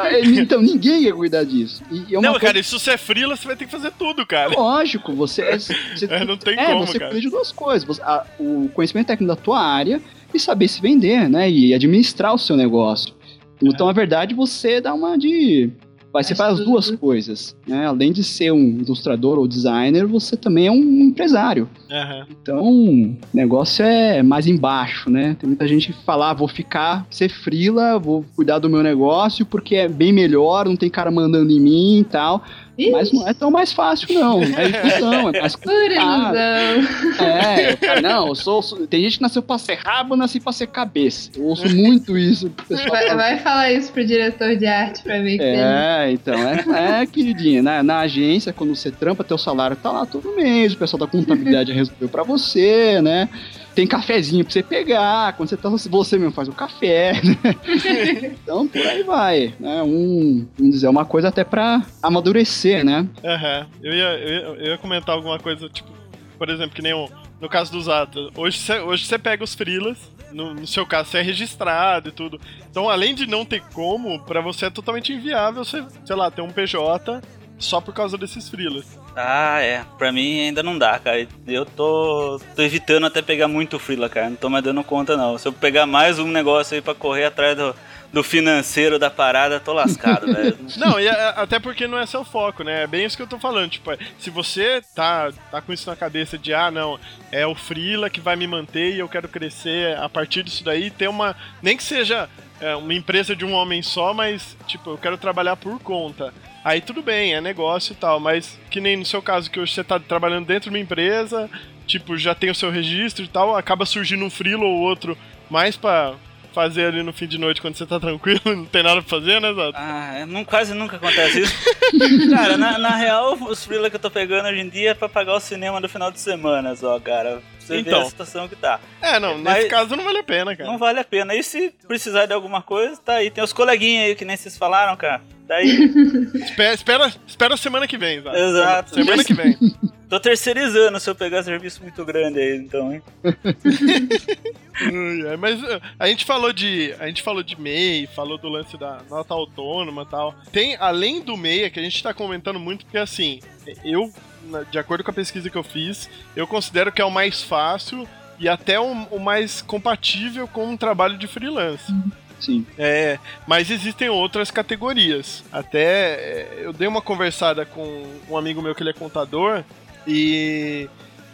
Ah, então, ninguém quer cuidar disso. É Não, coisa- cara, e se você é frila, você vai ter que fazer tudo, cara. Lógico, você, é- você É, não tem é, como, você cara. cuida de duas coisas. Você- a- o conhecimento técnico da tua área e saber se vender, né? E administrar o seu negócio. Então, na verdade, você dá uma de. Vai, você Faz as duas tudo. coisas. Né? Além de ser um ilustrador ou designer, você também é um empresário. Aham. Então, o negócio é mais embaixo, né? Tem muita gente que fala, ah, vou ficar, ser frila, vou cuidar do meu negócio porque é bem melhor, não tem cara mandando em mim e tal. Mas não é tão mais fácil, não. É ilusão, é mais Pura complicado. ilusão. É, não, eu sou, sou- Tem gente que nasceu pra ser rabo, nasci pra ser cabeça. Eu ouço muito isso. Vai, vai falar isso pro diretor de arte pra ele É, então, é, é queridinha, na, na agência, quando você trampa, teu salário tá lá todo mês, o pessoal da contabilidade resolveu pra você, né? Tem cafezinho pra você pegar, quando você tá, você mesmo faz o café, né? Então, por aí vai, né? Um, vamos dizer, uma coisa até pra amadurecer, né? Aham. Eu, ia, eu, ia, eu ia comentar alguma coisa, tipo, por exemplo, que nem o, no caso dos atos. Hoje você hoje pega os frilas, no, no seu caso você é registrado e tudo. Então, além de não ter como, pra você é totalmente inviável você, sei lá, ter um PJ só por causa desses frilas. Ah, é. Pra mim ainda não dá, cara. Eu tô, tô evitando até pegar muito frila, cara. Não tô mais dando conta, não. Se eu pegar mais um negócio aí pra correr atrás do, do financeiro da parada, tô lascado, velho. Não, e a- até porque não é seu foco, né? É bem isso que eu tô falando. Tipo, é, se você tá, tá com isso na cabeça de, ah, não, é o Freela que vai me manter e eu quero crescer a partir disso daí, ter uma. Nem que seja é, uma empresa de um homem só, mas, tipo, eu quero trabalhar por conta. Aí tudo bem, é negócio e tal, mas que nem no seu caso, que hoje você tá trabalhando dentro de uma empresa, tipo, já tem o seu registro e tal, acaba surgindo um freela ou outro mais pra fazer ali no fim de noite quando você tá tranquilo, não tem nada pra fazer, né, Zato? Ah, é, não, quase nunca acontece isso. cara, na, na real, os freela que eu tô pegando hoje em dia é pra pagar o cinema do final de semana só, cara. Você Então. a situação que tá. É, não, Mas- nesse caso não vale a pena, cara. Não vale a pena. E se precisar de alguma coisa, tá aí. Tem os coleguinhas aí que nem vocês falaram, cara. Tá aí. Espera, espera, espera a semana que vem, tá? Exato. Semana que vem. Tô terceirizando se eu pegar serviço muito grande aí, então, hein? Mas uh, a gente falou de. A gente falou de MEI, falou do lance da nota autônoma e tal. Tem, além do MEI, é que a gente tá comentando muito, porque assim, eu, de acordo com a pesquisa que eu fiz, eu considero que é o mais fácil e até o, o mais compatível com um trabalho de freelance. Sim. É, mas existem outras categorias. Até é, eu dei uma conversada com um amigo meu que ele é contador e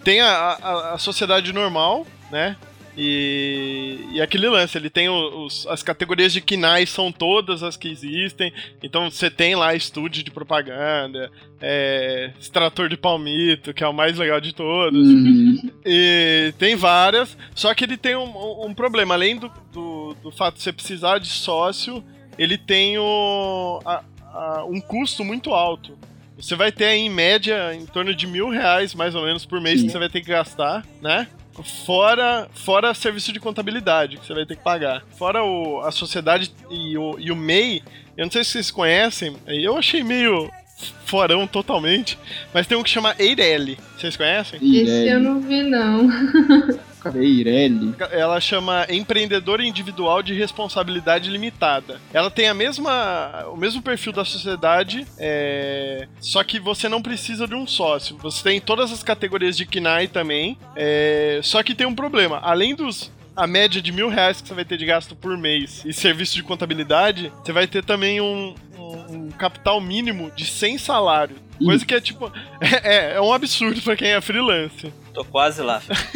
tem a, a, a sociedade normal, né? E, e aquele lance, ele tem os, as categorias de KINAI são todas as que existem. Então você tem lá estúdio de propaganda, é, extrator de palmito, que é o mais legal de todos. Uhum. E tem várias, só que ele tem um, um problema. Além do, do, do fato de você precisar de sócio, ele tem o, a- a- um custo muito alto. Você vai ter aí, em média em torno de mil reais, mais ou menos, por mês Sim. que você vai ter que gastar, né? Fora, fora serviço de contabilidade que você vai ter que pagar. Fora o, a sociedade e o, e o MEI, eu não sei se vocês conhecem, eu achei meio forão totalmente, mas tem um que chama Eireli. Vocês conhecem? Esse eu não vi, não. Eireli. Ela chama empreendedor individual de responsabilidade limitada. Ela tem a mesma, o mesmo perfil da sociedade, é, só que você não precisa de um sócio. Você tem todas as categorias de KNAI também, é, só que tem um problema. Além dos a média de mil reais que você vai ter de gasto por mês e serviço de contabilidade, você vai ter também um, um, um capital mínimo de 100 salários. Coisa que é tipo. É, é um absurdo pra quem é freelance. Tô quase lá.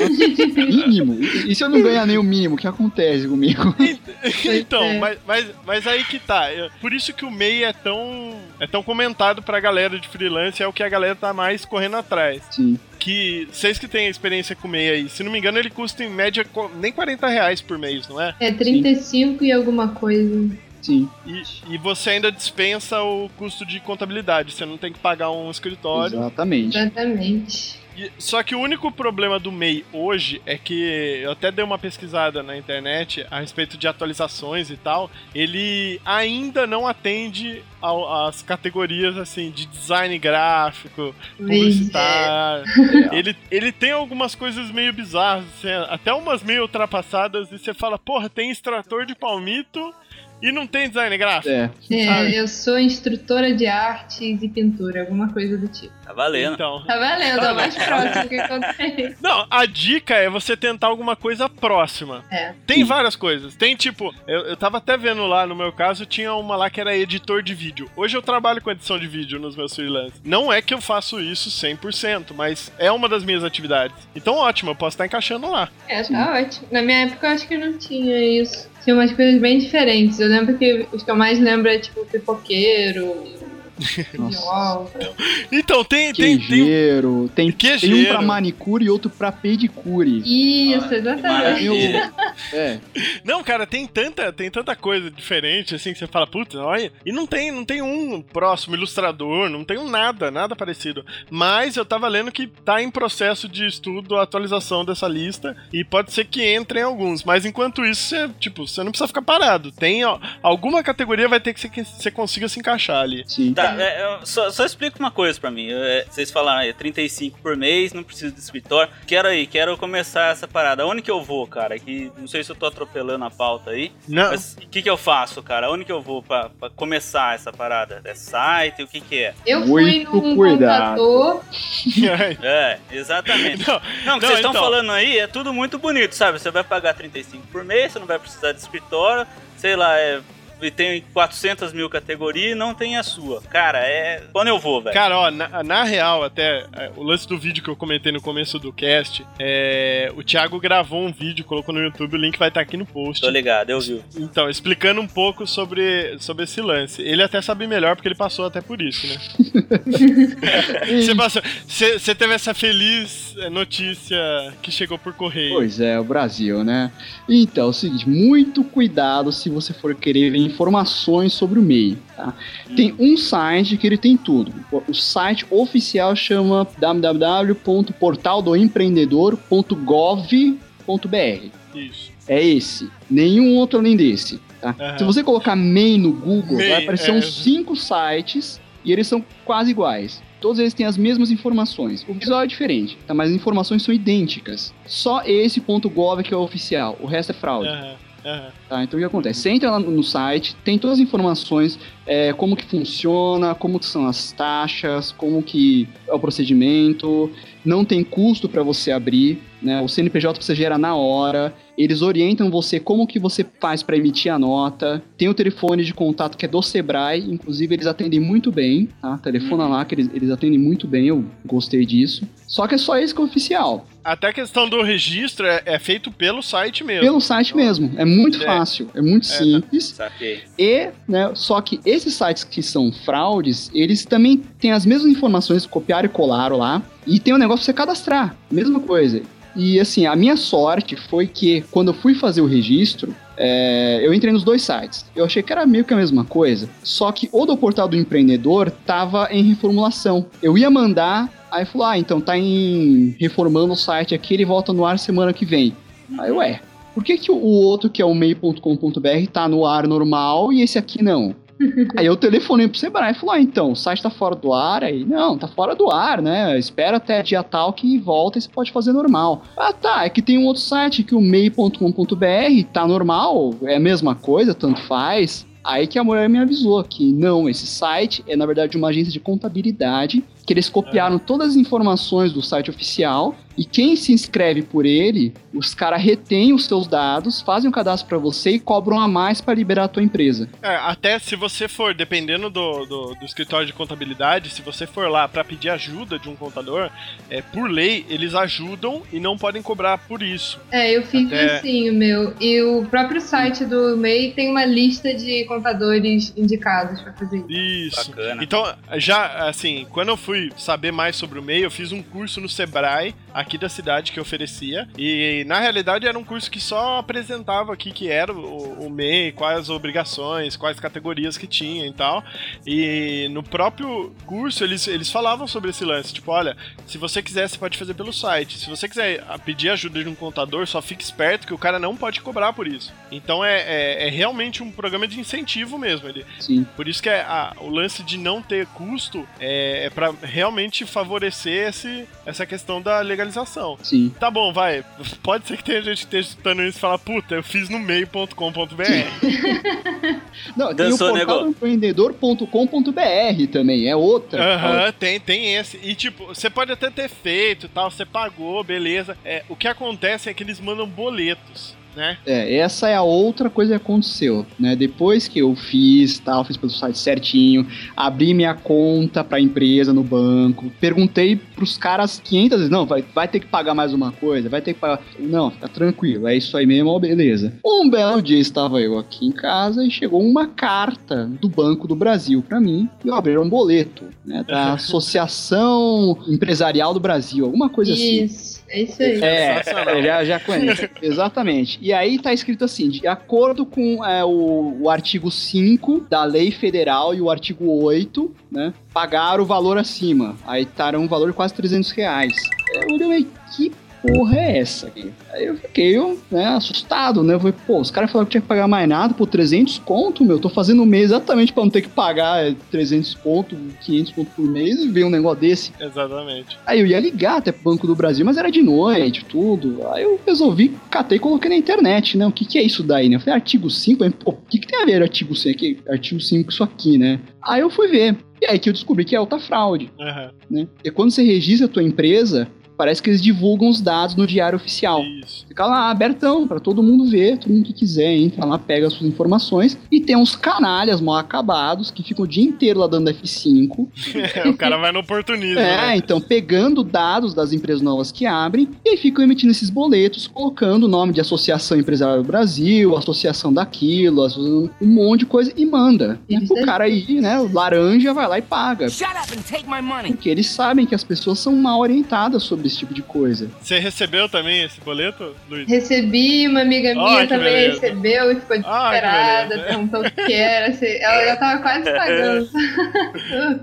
Mínimo? E se eu não ganhar nem o mínimo, o que acontece comigo? então, É. mas, mas, mas aí que tá. Por isso que o MEI é tão, é tão comentado pra galera de freelance, é o que a galera tá mais correndo atrás. Sim. Que vocês que têm experiência com MEI aí, se não me engano, ele custa em média nem 40 reais por mês, não é? É 35 e alguma coisa. Sim. E, e você ainda dispensa o custo de contabilidade, você não tem que pagar um escritório. Exatamente. Exatamente. E- só que o único problema do MEI hoje é que eu até dei uma pesquisada na internet a respeito de atualizações e tal. Ele ainda não atende ao- às categorias assim de design gráfico, publicitário. ele, ele tem algumas coisas meio bizarras, assim, até umas meio ultrapassadas, e você fala, porra, tem extrator de palmito e não tem design gráfico. É. É, Sabe? eu sou instrutora de artes e pintura, alguma coisa do tipo. Tá valendo. Então. Tá valendo, é o mais próximo que acontece. Não, a dica é você tentar alguma coisa próxima. É. Tem várias coisas. Tem tipo, eu, eu tava até vendo lá no meu caso, tinha uma lá que era editor de vídeo. Hoje eu trabalho com edição de vídeo nos meus freelancers. Não é que eu faço isso 100%, mas é uma das minhas atividades. Então ótimo, eu posso estar encaixando lá. É, tá ótimo. Na minha época eu acho que não tinha isso. Tinha umas coisas bem diferentes. Eu lembro que os que eu mais lembro é tipo pipoqueiro, Nossa. Então tem tem tem, Queijeiro. Tem, tem um pra manicure e outro pra pedicure. Isso, Ah, exatamente. maravilha. É. Não, cara, tem tanta, tem tanta coisa diferente assim que você fala, puta, olha, e não tem, não tem um próximo ilustrador, não tem um nada, nada parecido. Mas eu tava lendo que tá em processo de estudo a atualização dessa lista e pode ser que entrem alguns, mas enquanto isso, você, tipo, você não precisa ficar parado. Tem ó, alguma categoria vai ter que ser que você consiga se encaixar ali. Sim. Tá, é, só, só explica uma coisa pra mim. É, vocês falaram aí, 35 por mês, não preciso de escritório. Quero aí, quero começar essa parada. Onde que eu vou, cara? Que não sei se eu tô atropelando a pauta aí. Não, Mas o que que eu faço, cara? Onde que eu vou pra, pra começar essa parada? É site? O que que é? Eu fui Muito num cuidado. contador. É, exatamente. não, Não, o que Não, vocês estão então. falando aí é tudo muito bonito, sabe? Você vai pagar 35 por mês, você não vai precisar de escritório, sei lá, é. E tem 400 mil categorias e não tem a sua. Cara, é. Quando eu vou, velho? Cara, ó, na, na real, até é, o lance do vídeo que eu comentei no começo do cast, é, o Thiago gravou um vídeo, colocou no YouTube, o link vai estar aqui no post. Tô ligado, eu vi. Então, explicando um pouco sobre, sobre esse lance. Ele até sabe melhor porque ele passou até por isso, né? Você passou- Você você teve essa feliz eh, notícia que chegou por correio. Pois é, o Brasil, né? Então, é o seguinte, muito cuidado se você for querer informações sobre o MEI, tá? Tem um site que ele tem tudo. O- site oficial chama www.portaldoempreendedor.gov.br. Isso. É esse. Nenhum outro além desse, tá? Aham. Se você colocar MEI no Google, vai aparecer é. uns cinco sites e eles são quase iguais. Todos eles têm as mesmas informações. O visual é diferente, tá? mas as informações são idênticas. Só esse ponto .gov que é o oficial, o resto é fraude. Aham, aham. Tá? Então o que acontece? Você entra lá no site, tem todas as informações, é, como que funciona, como que são as taxas, como que é o procedimento, não tem custo para você abrir, né? O CNPJ você gera na hora, eles orientam você como que você faz para emitir a nota, tem o telefone de contato que é do Sebrae, inclusive eles atendem muito bem, tá? Telefona lá que eles, eles atendem muito bem, eu gostei disso. Só que é só esse que é oficial. Até a questão do registro é, é feito pelo site mesmo. Pelo site mesmo, é muito É. fácil, é muito É, simples. Saquei. E, né, só que esses sites que são fraudes, eles também têm as mesmas informações, copiaram e colaram lá, e tem um negócio pra você cadastrar, mesma coisa. E assim, a minha sorte foi que quando eu fui fazer o registro, é, eu entrei nos dois sites. Eu achei que era meio que a mesma coisa, só que o do portal do empreendedor tava em reformulação. Eu ia mandar, aí falou: ah, então tá em reformando o site aqui, ele volta no ar semana que vem. Aí, ué, por que, que o outro, que é o MEI.com.br, tá no ar normal e esse aqui não? Aí eu telefonei pro Sebrae e falei, ah, então, o site tá fora do ar? Aí, não, tá fora do ar, né? Espera até dia tal que volta e você pode fazer normal. Ah, tá, é que tem um outro site que o mei.com.br tá normal, é a mesma coisa, tanto faz. Aí que a mulher me avisou que não, esse site é na verdade uma agência de contabilidade que eles copiaram todas as informações do site oficial e quem se inscreve por ele, os caras retêm os seus dados, fazem um cadastro para você e cobram a mais para liberar a tua empresa. É, até se você for, dependendo do, do, do escritório de contabilidade, se você for lá para pedir ajuda de um contador, é, por lei, eles ajudam e não podem cobrar por isso. É, eu fiz Até- assim, o meu. E o próprio site do MEI tem uma lista de contadores indicados pra fazer isso. Isso. Bacana. Então, já, assim, quando eu fui saber mais sobre o MEI, eu fiz um curso no Sebrae, aqui da cidade, que oferecia. E, na realidade, era um curso que só apresentava aqui que era o, o MEI, quais as obrigações, quais categorias que tinha e tal. E no próprio curso, eles, eles falavam sobre esse lance. Tipo, olha, se você quiser, você pode fazer pelo site. Se você quiser pedir ajuda de um contador, só fique esperto que o cara não pode cobrar por isso. Então, é, é, é realmente um programa de incentivo mesmo. Ele, Sim. por isso que é a- o lance de não ter custo é, é para realmente favorecer esse, essa questão da legalização. Sim. Tá bom, vai. Pode ser que tenha gente que esteja escutando isso e fala, puta, eu fiz no meio.com.br. Não, tem o Dançou, portal do empreendedor.com.br também, é outra. Aham, tem, tem esse. E tipo, você pode até ter feito e tal, você pagou, beleza. É, o que acontece é que eles mandam boletos, né? É, essa é a outra coisa que aconteceu, né? Depois que eu fiz, tal, fiz pelo site certinho, abri minha conta pra empresa no banco, perguntei pros caras 500 vezes, não, vai, vai ter que pagar mais uma coisa, vai ter que pagar... Não, fica tranquilo, é isso aí mesmo, ó, beleza. Um belo dia estava eu aqui em casa e chegou uma carta do Banco do Brasil pra mim e eu abri um boleto, né? Da Associação Empresarial do Brasil, alguma coisa assim. É isso aí. É, já, já conheço. Exatamente. E aí tá escrito assim: de acordo com é, o, o artigo 5 da lei federal e o artigo 8, né? Pagar o valor acima. Aí tá um valor de quase 300 reais. Eu olhei, que porra é essa aqui? Aí eu fiquei né, assustado, né? Eu falei, pô, os caras falaram que tinha que pagar mais nada por 300 conto, meu. Tô fazendo um mês exatamente pra não ter que pagar é, 300 conto, 500 conto por mês e ver um negócio desse. Exatamente. Aí eu ia ligar até pro Banco do Brasil, mas era de noite, tudo. Aí eu resolvi, catei e coloquei na internet, né? O que que é isso daí, né? Eu falei, artigo 5, aí, pô, o que que tem a ver artigo 5 aqui? Artigo 5 com isso aqui, né? Aí eu fui ver. E aí que eu descobri que é alta fraude, Aham, né? E quando você registra a tua empresa, parece que eles divulgam os dados no diário oficial. Isso. Fica lá abertão pra todo mundo ver, todo mundo que quiser entra lá, pega as suas informações. E tem uns canalhas mal acabados que ficam o dia inteiro lá dando F5 o cara vai no oportunismo. é, né? então pegando dados das empresas novas que abrem e aí ficam emitindo esses boletos, colocando o nome de Associação Empresarial do Brasil, Associação daquilo, um monte de coisa e manda. E o cara aí, né, laranja vai lá e paga. Shut up and take my money. Porque eles sabem que as pessoas são mal orientadas sobre esse tipo de coisa. Você recebeu também esse boleto, Luiz? Recebi, uma amiga minha que também beleza. recebeu e ficou desesperada, beleza. perguntou o que era. assim, Ela já tava quase pagando.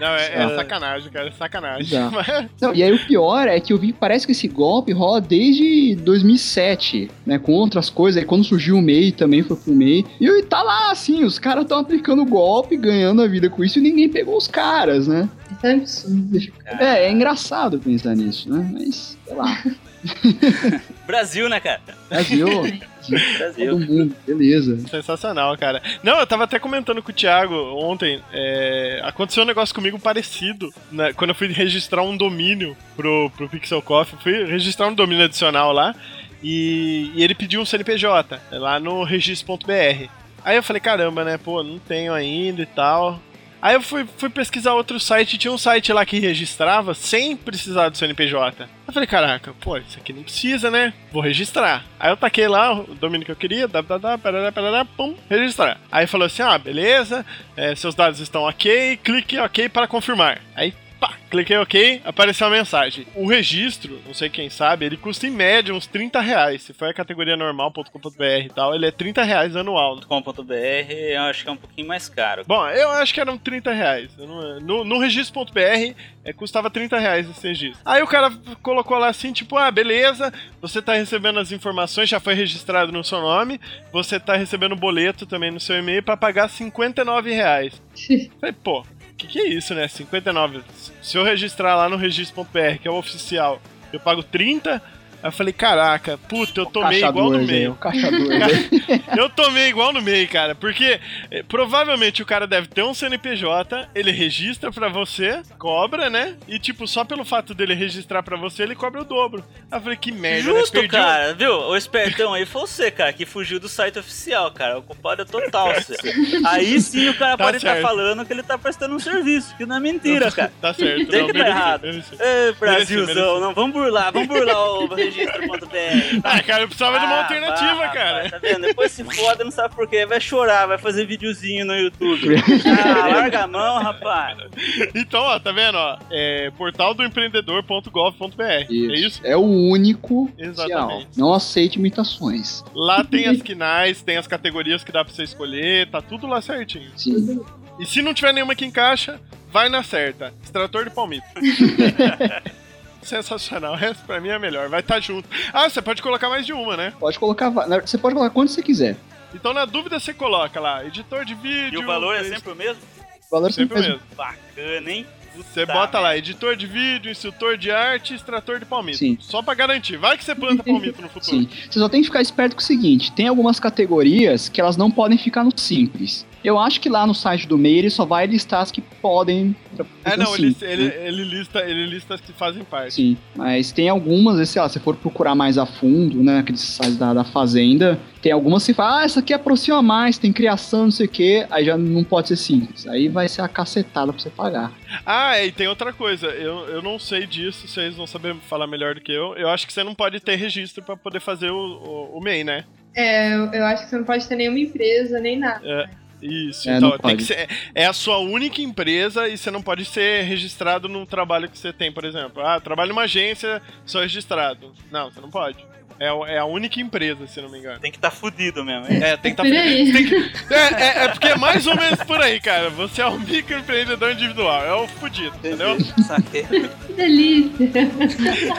Não, é, é Ah. sacanagem, cara, é sacanagem. Mas- Não, e aí o pior é que eu vi que parece que esse golpe rola desde 2007, né? Com outras coisas. Aí quando surgiu o MEI também foi pro MEI. E tá lá, assim, os caras estão aplicando golpe, ganhando a vida com isso e ninguém pegou os caras, né? Isso é absurdo. É, é engraçado pensar nisso, né? Mas, sei lá. Brasil, né, cara? Brasil, Brasil. todo mundo, beleza. Sensacional, cara. Não, eu tava até comentando com o Thiago ontem. é, aconteceu um negócio comigo parecido. né, quando eu fui registrar um domínio pro, pro Pixel Coffee, fui registrar um domínio adicional lá. E, e ele pediu um CNPJ lá no registro.br. Aí eu falei, caramba, né? Pô, não tenho ainda e tal. Aí eu fui, fui pesquisar outro site, tinha um site lá que registrava sem precisar do CNPJ. Eu falei, caraca, pô, isso aqui não precisa, né? Vou registrar. Aí eu taquei lá o domínio que eu queria, www, parará, parará, pum, registrar. Aí falou assim, ah, beleza, é, seus dados estão ok, clique ok para confirmar. Aí Pá, cliquei OK, apareceu a mensagem. O registro, não sei quem sabe, ele custa em média uns 30 reais. Se for a categoria normal.com.br e tal, ele é 30 reais anual. .com.br eu acho que é um pouquinho mais caro. Bom, eu acho que eram 30 reais. Não- No, no registro.br é, custava 30 reais esse registro. Aí o cara colocou lá assim, tipo, ah, beleza, você tá recebendo as informações, já foi registrado no seu nome, você tá recebendo o boleto também no seu e-mail pra pagar 59 reais. Falei, pô, que, que é isso, né? 59. Se eu registrar lá no registro.br, que é o oficial, eu pago 30. Aí eu falei, caraca, puta, eu tomei igual no meio. Eu tomei igual no meio, cara, porque eh, provavelmente o cara deve ter um CNPJ, ele registra pra você, cobra, né? E tipo, só pelo fato dele registrar pra você, ele cobra o dobro. Aí eu falei, que merda, Justo, né? Perdi o- cara, viu? O espertão aí foi você, cara, que fugiu do site oficial, cara. O culpado é total, você. Aí sim o cara Tá pode estar certo. falando que ele tá prestando um serviço, que não é mentira, cara. Tá certo, Tem não, que tá errado. mereci. Ê, Brasilzão, mereci. não, vamos burlar, vamos burlar o registro.br. Ah, cara, eu precisava de uma Ah, alternativa, vá, cara. rapaz, Tá vendo? Depois se foda, não sabe por quê. Vai chorar, vai fazer videozinho no YouTube. Ah, larga a mão, rapaz. Então, ó, tá vendo, ó? É portaldoempreendedor.gov.br. É isso? É o único Exatamente. oficial. Não aceite imitações. Lá tem as quinais, tem as categorias que dá pra você escolher, tá tudo lá certinho. Sim. E se não tiver nenhuma que encaixa, vai na certa. Extrator de palmito. Sensacional. Essa pra mim é a melhor. Vai estar junto. Ah, você pode colocar mais de uma, né? Pode colocar. Você pode colocar quanto você quiser. Então, na dúvida, você coloca lá, editor de vídeo. E o valor é sempre o mesmo? O valor sempre o sempre mesmo. Bacana, hein? Você Puta bota lá, editor de vídeo, instrutor de arte, extrator de palmito. Sim. Só pra garantir. Vai que você planta palmito no futuro. Sim. Você só tem que ficar esperto com o seguinte: tem algumas categorias que elas não podem ficar no simples. Eu acho que lá no site do MEI ele só vai listar as que podem. É, no não, ele, simples, ele, né? ele lista, ele lista as que fazem parte. Sim, mas tem algumas, sei lá, se for procurar mais a fundo, né, aqueles sites da, da Fazenda, tem algumas que fala, ah, essa aqui aproxima mais, tem criação, não sei o que, aí já não pode ser simples. Aí vai ser a cacetada pra você pagar. Ah, e tem outra coisa. Eu, eu não sei disso, vocês vão saber falar melhor do que eu. Eu acho que você não pode ter registro pra poder fazer o, o, o MEI, né? É, eu, eu acho que você não pode ter nenhuma empresa, nem nada. É, isso, É, então não tem pode. que ser. É a sua única empresa e você não pode ser registrado no trabalho que você tem, por exemplo. Ah, trabalho numa agência, sou registrado. Não, você não pode. É, o- é a única empresa, se não me engano. Tem que estar tá fudido mesmo, hein? É, tem que Por aí. Tem que, é, é, é porque é mais ou menos por aí, cara. Você é um microempreendedor individual, é o fudido, entendeu? Saquei. Que delícia!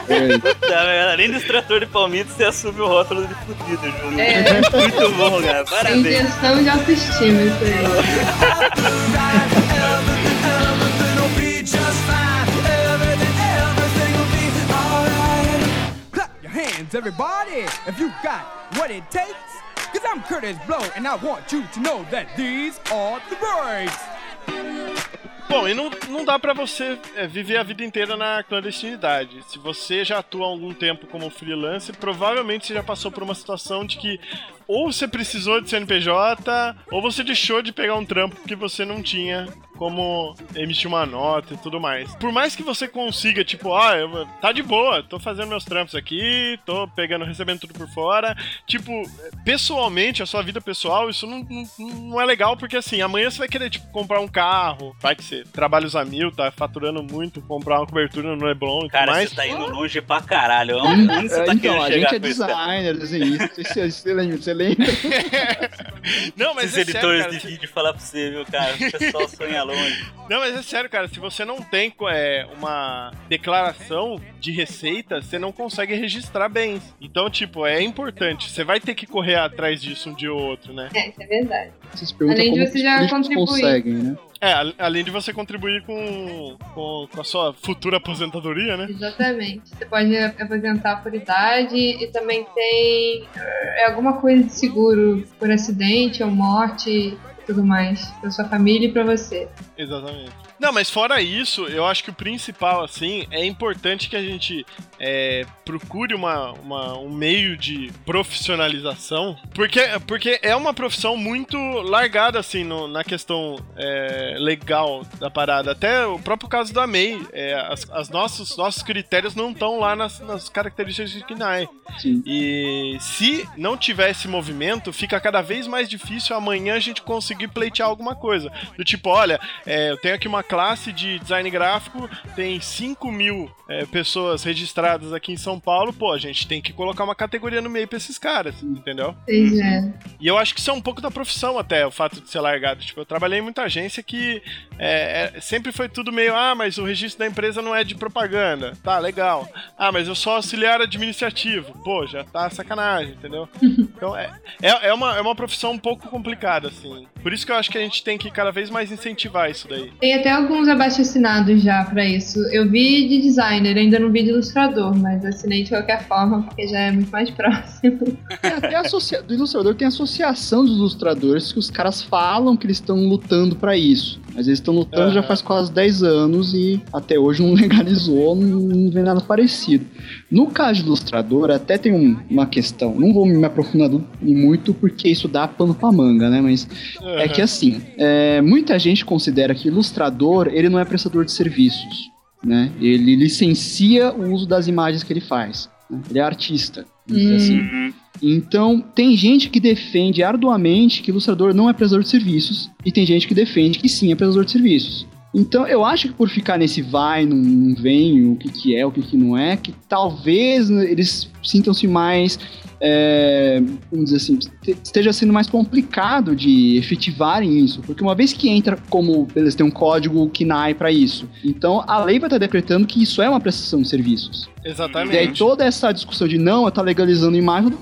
Merda, Além do extrator de palmito, você assume o rótulo de fudido, Júlio. É. Muito bom, cara. Tem Parabéns. questão de autoestima isso aí. everybody, if you got what it takes. Cause I'm Curtis Blow, and I want you to know that these are the breaks. Bom, e não, não dá pra você é, viver a vida inteira na clandestinidade. Se você já atua há algum tempo como freelance, provavelmente você já passou por uma situação de que ou você precisou de CNPJ, ou você deixou de pegar um trampo que você não tinha como emitir uma nota e tudo mais. Por mais que você consiga, tipo, ah, eu, tá de boa, tô fazendo meus trampos aqui, tô pegando, recebendo tudo por fora. Tipo, pessoalmente, a sua vida pessoal, isso não, não, não é legal, porque assim, amanhã você vai querer, tipo, comprar um carro, vai que você trabalha os a mil, tá faturando muito, comprar uma cobertura no Leblon e tudo Cara, mais. você tá indo longe pra caralho. Onde você tá então, querendo a gente é isso, designer, desenhista, você, você, você lembra? Você lembra? não, mas Esses é sério, editores cara, de se- vídeo falar pra você, viu, cara? O pessoal sonha longe. Não, mas é sério, cara. Se você não tem é, uma declaração de receita, você não consegue registrar bens. Então, tipo, é importante. Você vai ter que correr atrás disso um dia ou outro, né? É, isso é verdade. Além de você já contribuir. conseguem, né? É, a- além de você contribuir com, com, com a sua futura aposentadoria, né? Exatamente. Você pode apresentar por idade e também tem é, alguma coisa de seguro por acidente ou morte tudo mais. Pra sua família e pra você. Exatamente. Não, mas fora isso, eu acho que o principal, assim, é importante que a gente é, procure uma, uma- um meio de profissionalização, porque, porque é uma profissão muito largada, assim, no- na questão é, legal da parada. Até o próprio caso da MEI, é, as, as nossos, nossos critérios não estão lá nas, nas características de KNAI. Sim. E se não tiver esse movimento, fica cada vez mais difícil amanhã a gente conseguir conseguir pleitear alguma coisa. Do tipo, olha, é, eu tenho aqui uma classe de design gráfico, tem 5 mil é, pessoas registradas aqui em São Paulo, pô, a gente tem que colocar uma categoria no meio pra esses caras, entendeu? Pois é. E eu acho que isso é um pouco da profissão até, o fato de ser largado. Tipo, eu trabalhei em muita agência que é, é, sempre foi tudo meio, ah, mas o registro da empresa não é de propaganda. Tá, legal. Ah, mas eu sou auxiliar administrativo. Pô, já tá sacanagem, entendeu? Então é, é, é, uma, é uma profissão um pouco complicada, assim. Por isso que eu acho que a gente tem que cada vez mais incentivar isso daí. Tem até alguns abaixo-assinados já pra isso. Eu vi de designer, ainda não vi de ilustrador, mas assinei de qualquer forma, porque já é muito mais próximo. Tem até associa... do ilustrador tem associação dos ilustradores que os caras falam que eles estão lutando pra isso. Mas eles estão lutando já faz quase 10 anos e até hoje não legalizou, não, não vê nada parecido. No caso de ilustrador, até tem um- uma questão, não vou me aprofundar muito porque isso dá pano pra manga, né? Mas é que assim, é, muita gente considera que ilustrador, ele não é prestador de serviços, né? Ele licencia o uso das imagens que ele faz. né? Ele é artista, assim. Uhum. Então, tem gente que defende arduamente que ilustrador não é prestador de serviços, e tem gente que defende que sim é prestador de serviços. Então, eu acho que por ficar nesse vai, não, não vem, o que, que é, o que, que não é, que talvez né, eles sintam-se mais, é, vamos dizer assim, te- esteja sendo mais complicado de efetivarem isso, porque uma vez que entra como, eles têm um código KNAI para isso, então a lei vai estar decretando que isso é uma prestação de serviços. E aí Exatamente. toda essa discussão de não, eu tá legalizando imagem,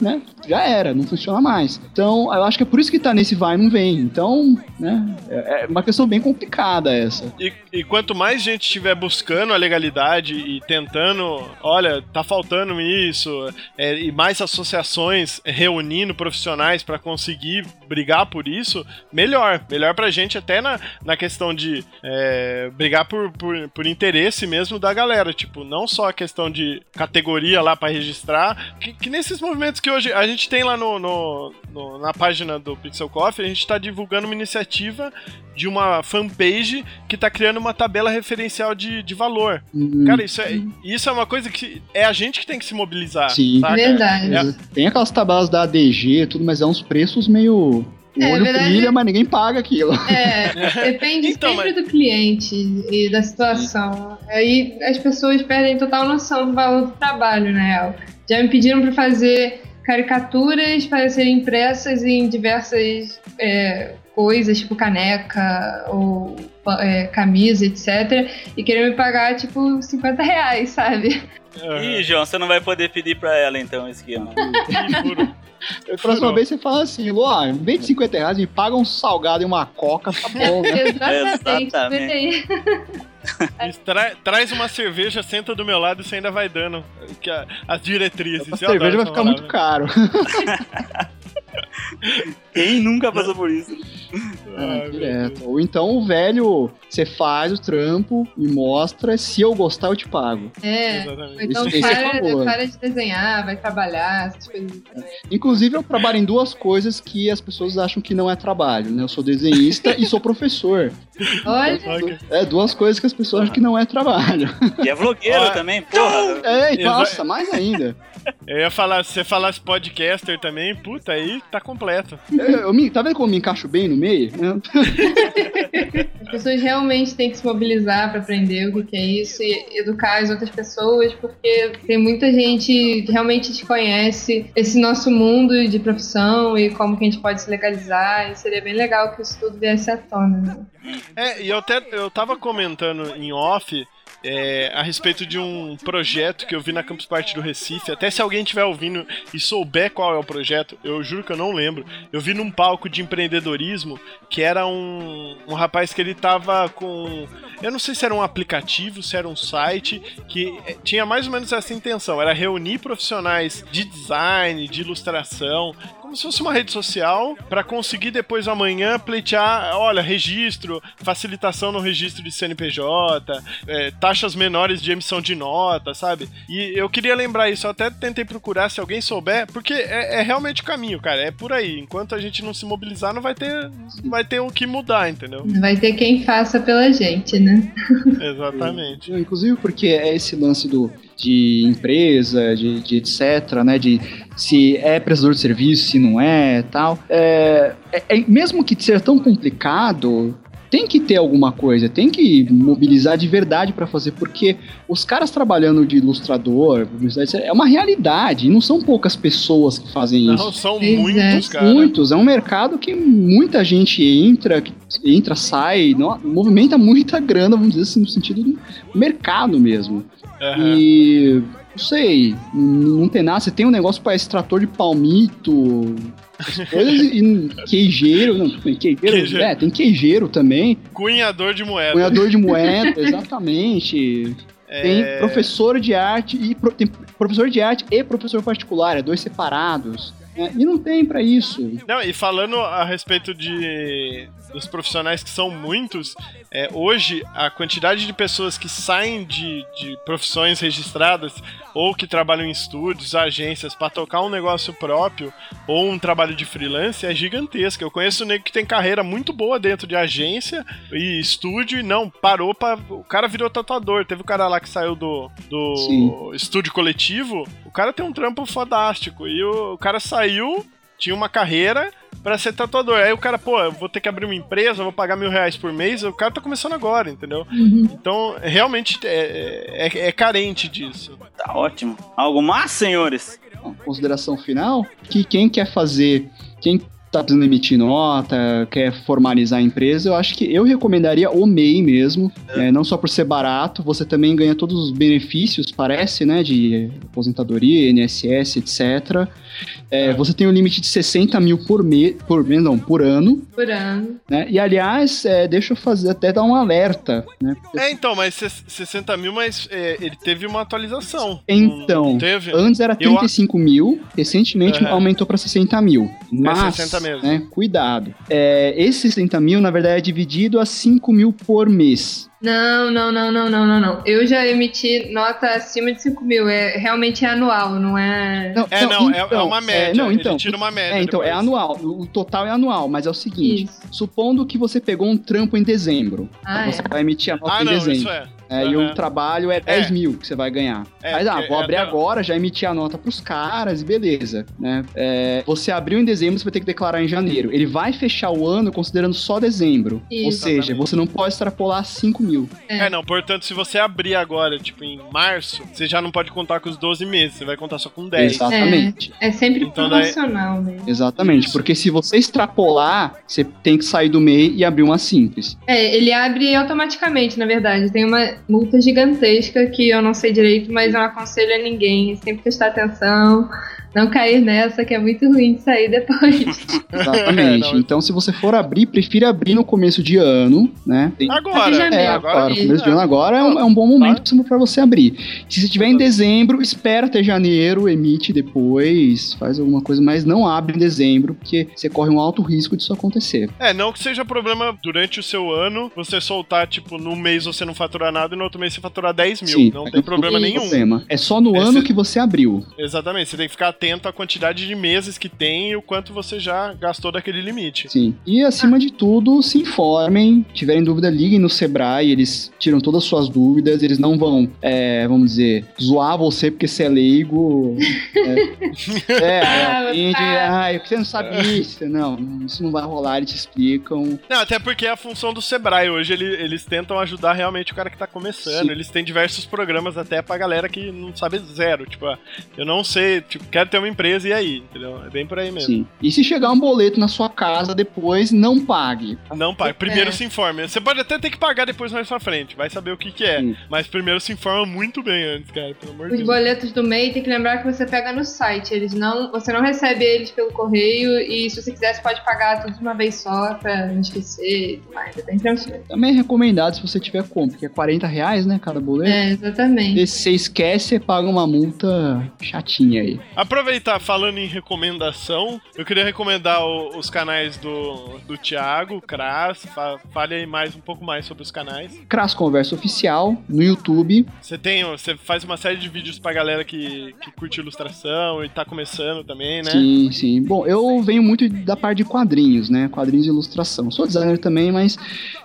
né? Já era, não funciona mais. Então, eu acho que é por isso que tá nesse vai e não vem. Então, né? É é uma questão bem complicada essa. E, e quanto mais gente estiver buscando a legalidade e tentando, olha, tá faltando isso, é, e mais associações reunindo profissionais pra conseguir brigar por isso, melhor. Melhor pra gente, até na, na questão de é, brigar por, por, por interesse mesmo da galera. Tipo, não só a questão de categoria lá pra registrar, que, que nesses movimentos que hoje a gente tem lá no, no- no- na página do Pixel Coffee, a gente tá divulgando uma iniciativa de uma fanpage que tá criando uma tabela referencial de, de valor. Hum, Cara, isso é, isso é uma coisa que é a gente que tem que se mobilizar. Sim. saca? Verdade. É, Tem aquelas tabelas da ADG e tudo, mas é uns preços meio. O É, olho verdade. brilha, mas ninguém paga aquilo. É, depende Então, sempre do cliente e da situação. Aí as pessoas perdem total noção do valor do trabalho, na real. Já me pediram para fazer caricaturas para serem impressas em diversas é, coisas, tipo caneca ou é, camisa, etc. E queriam me pagar, tipo, 50 reais, sabe? Ih, João, você não vai poder pedir pra ela então esse esquema. Furo. A próxima vez você fala assim, Luan, em vez de 50 reais, me paga um salgado e uma coca, tá bom, né? Exatamente. Exatamente. tra- traz uma cerveja, senta do meu lado e você ainda vai dando que a- as diretrizes. A cerveja vai ficar muito caro. Quem nunca passou por isso? É, direto. Ou então o velho, você faz o trampo e mostra, se eu gostar eu te pago. É. Exatamente. Então Isso- é para, para de desenhar, vai trabalhar, essas coisas. Inclusive eu trabalho em duas coisas que as pessoas acham que não é trabalho, né? Eu sou desenhista e sou professor. Olha. É duas coisas que as pessoas acham que não é trabalho. E é vlogueiro também, porra. É, e Exa- nossa, mais ainda. Eu ia falar, se você falasse podcaster também, puta, aí tá completo. Eu, eu me- tá vendo como eu me encaixo bem no meio? É, as pessoas realmente têm que se mobilizar para aprender o que, que é isso e educar as outras pessoas, porque tem muita gente que realmente desconhece esse nosso mundo de profissão e como que a gente pode se legalizar. E seria bem legal que isso tudo viesse à tona. Né? É, e eu até eu tava comentando em off é, a respeito de um projeto que eu vi na Campus Party do Recife. Até se alguém estiver ouvindo e souber qual é o projeto, eu juro que eu não lembro. Eu vi num palco de empreendedorismo que era um, um rapaz que ele tava com. Eu não sei se era um aplicativo, se era um site, que é, tinha mais ou menos essa intenção: era reunir profissionais de design, de ilustração, como se fosse uma rede social, para conseguir depois amanhã pleitear, olha, registro, facilitação no registro de CNPJ, é, taxas menores de emissão de nota, sabe? E eu queria lembrar isso, eu até tentei procurar se alguém souber, porque é, é realmente o caminho, cara, é por aí. Enquanto a gente não se mobilizar, não vai ter, não vai ter o que mudar, entendeu? Vai ter quem faça pela gente, né? Exatamente. Inclusive porque é esse lance do de empresa, de, de etc, né? De se é prestador de serviço, se não é, tal. É, é- é- mesmo que ser tão complicado, tem que ter alguma coisa, tem que mobilizar de verdade pra fazer, porque os caras trabalhando de ilustrador, publicidade, é uma realidade, e não são poucas pessoas que fazem isso. Não, são é. muitos, cara. Muitos, é um mercado que muita gente entra, entra, sai, no- movimenta muita grana, vamos dizer assim, no sentido do mercado mesmo. Aham. E não sei, não tem nada, você tem um negócio para extrator de palmito, coisas e queijeiro, não, queijeiro, Queijeiro. é, tem queijeiro também, Cunhador de moeda. cunhador de moeda, exatamente. Tem É, professor de arte e pro- tem professor de arte e professor particular, é dois separados. Né? E não tem pra isso. Não, e falando a respeito de dos profissionais que são muitos, é, hoje a quantidade de pessoas que saem de, de profissões registradas ou que trabalham em estúdios, agências, pra tocar um negócio próprio ou um trabalho de freelance é gigantesca. Eu conheço um nego que tem carreira muito boa dentro de agência e estúdio e não, parou para O cara virou tatuador. Teve o cara lá que saiu do, do Sim. estúdio coletivo. O cara tem um trampo fodástico. E o, o cara saiu, tinha uma carreira pra ser tatuador. Aí o cara, pô, eu vou ter que abrir uma empresa, eu vou pagar mil reais por mês. O cara tá começando agora, entendeu? Uhum. Então, realmente é, é- é carente disso. Tá ótimo. Algo mais, senhores? Uma consideração final, que quem quer fazer, quem tá precisando emitir nota, quer formalizar a empresa, eu acho que eu recomendaria o MEI mesmo, é, não só por ser barato, você também ganha todos os benefícios, parece, né, de aposentadoria, INSS, etc. É, Você tem um limite de 60 mil por mês, por mês, não, por ano, Por ano. né, e aliás, é, deixa eu fazer, até dar um alerta, né, É, então, mas ses- 60 mil, mas é, ele teve uma atualização. Então, Não teve? Antes era Eu a- 35 mil, recentemente aumentou para 60 mil. Mas, 60 mesmo. né, cuidado. É, esse 60 mil, na verdade, é dividido a 5 mil por mês. Não, não, não, não, não, não, não. Eu já emiti nota acima de 5 mil. É, realmente é anual, não é. É, não, é- é uma média. não, então, Ele tira uma média É, então, é depois. anual. O total é anual, mas é o seguinte: Isso. supondo que você pegou um trampo em dezembro. Ah, você é. vai emitir a nota Ah, em não, dezembro. isso é. É, E Aham. o trabalho é 10 mil que você vai ganhar. É, Mas, ah, vou é abrir até- agora, já emiti a nota pros caras e beleza, né? É, você abriu em dezembro, você vai ter que declarar em janeiro. Ele vai fechar o ano considerando só dezembro. Ou Isso. seja, você não pode extrapolar 5 mil. É, não, portanto, se você abrir agora, tipo, em março, você já não pode contar com os 12 meses, você vai contar só com 10. Exatamente. É sempre Então, daí- promocional mesmo. Exatamente, Isso. porque se você extrapolar, você tem que sair do MEI e abrir uma simples. É, ele abre automaticamente, na verdade. Tem uma multa gigantesca que eu não sei direito, mas eu não aconselho a ninguém. Sempre prestar atenção, não cair nessa, que é muito ruim de sair depois. Exatamente. Não, então, se você for abrir, prefira abrir no começo de ano, né? Tem- Agora, já É, Meu, agora, isso. começo de ano agora é um, é um bom momento pra você abrir. Se você tiver em dezembro, espera até janeiro, emite depois, faz alguma coisa, mas não abre em dezembro, porque você corre um alto risco disso acontecer. É, não que seja problema durante o seu ano você soltar, tipo, num mês você não faturar nada e no outro mês você faturar 10 mil. Sim, não tem problema nenhum. problema. É só no Esse- ano que você abriu. Exatamente, você tem que ficar atento à quantidade de meses que tem e o quanto você já gastou daquele limite. Sim. E acima de tudo, se informem. Tiverem dúvida, liguem no Sebrae. Eles tiram todas as suas dúvidas. Eles não vão, é, vamos dizer, zoar você porque você é leigo. É, é Ah, aprende, tá. você não sabe isso. Não, isso não vai rolar, eles te explicam. Não, até porque é a função do Sebrae. Hoje ele- eles tentam ajudar realmente o cara que tá começando. Sim. Eles têm diversos programas até pra galera que não sabe zero. Tipo, ah, eu não sei, tipo, quero ter uma empresa e aí, entendeu? É bem por aí mesmo. Sim. E se chegar um boleto na sua casa depois, não pague. Não paga. Primeiro É. se informe. Você pode até ter que pagar depois mais pra frente. Vai saber o que que é. Sim. Mas primeiro se informa muito bem antes, cara. Pelo amor de Os Deus. boletos do MEI tem que lembrar que você pega no site. Eles não. Você não recebe eles pelo correio e se você quiser, você pode pagar tudo de uma vez só pra não esquecer e tudo mais. É bem tranquilo. Também é recomendado se você tiver como, porque é 40 reais, né, cada boleto. É, exatamente. E se você esquece, você paga uma multa chatinha aí. Aproveitar, falando em recomendação, eu queria recomendar o- os canais do, do Thiago, Kras. Fa, fale aí mais um pouco mais sobre os canais. Cras Conversa Oficial no YouTube. Você tem, você faz uma série de vídeos pra galera que, que curte ilustração e tá começando também, né? Sim, sim. Bom, eu venho muito da parte de quadrinhos, né? Quadrinhos e ilustração. Sou designer também, mas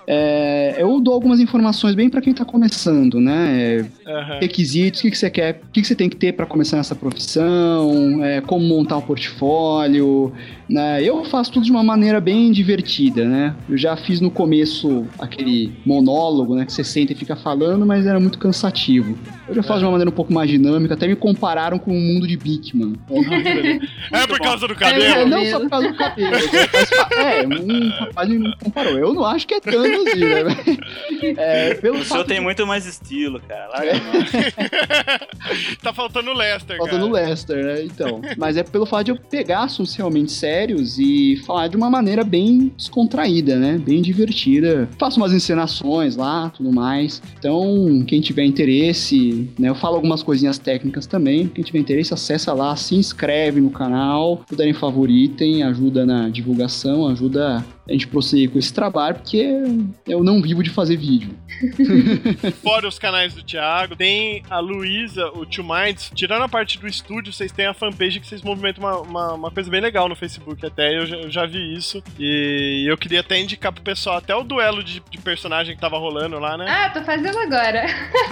é, eu dou algumas informações bem pra quem tá começando, né? É, Aham. requisitos, o que, que você quer, o que, que você tem que ter para começar nessa profissão, é, como montar um portfólio. Né? Eu faço tudo de uma maneira bem divertida, né? Eu já fiz no começo aquele monólogo, né? Que você senta e fica falando, mas era muito cansativo. Eu já faço de uma maneira um pouco mais dinâmica, até me compararam com o mundo de Bigman. É por causa do É, cabelo? Não só por causa do cabelo. mas fa- É, um rapaz me comparou. Eu não acho que é tanto assim, né? É, pelo O senhor tem de- muito mais estilo, cara. Larga a mão. tá faltando o Lester, Faltando o. Lester, né? Então. Mas é pelo fato de eu pegar assuntos realmente sérios e falar de uma maneira bem descontraída, né? Bem divertida. Faço umas encenações lá, tudo mais. Então, quem tiver interesse, né? Eu falo algumas coisinhas técnicas também. Quem tiver interesse, acessa lá, se inscreve no canal, puderem favoritem, ajuda na divulgação, ajuda a gente prosseguir com esse trabalho, porque eu não vivo de fazer vídeo. Fora os canais do Thiago, tem a Luísa, o Two Minds. Tirando a parte do estúdio, vocês têm a fanpage que vocês movimentam uma, uma, uma coisa bem legal no Facebook. Até eu já, eu já vi isso. E eu queria até indicar pro pessoal até o duelo de, de personagem que tava rolando lá, né? Ah, tô fazendo agora.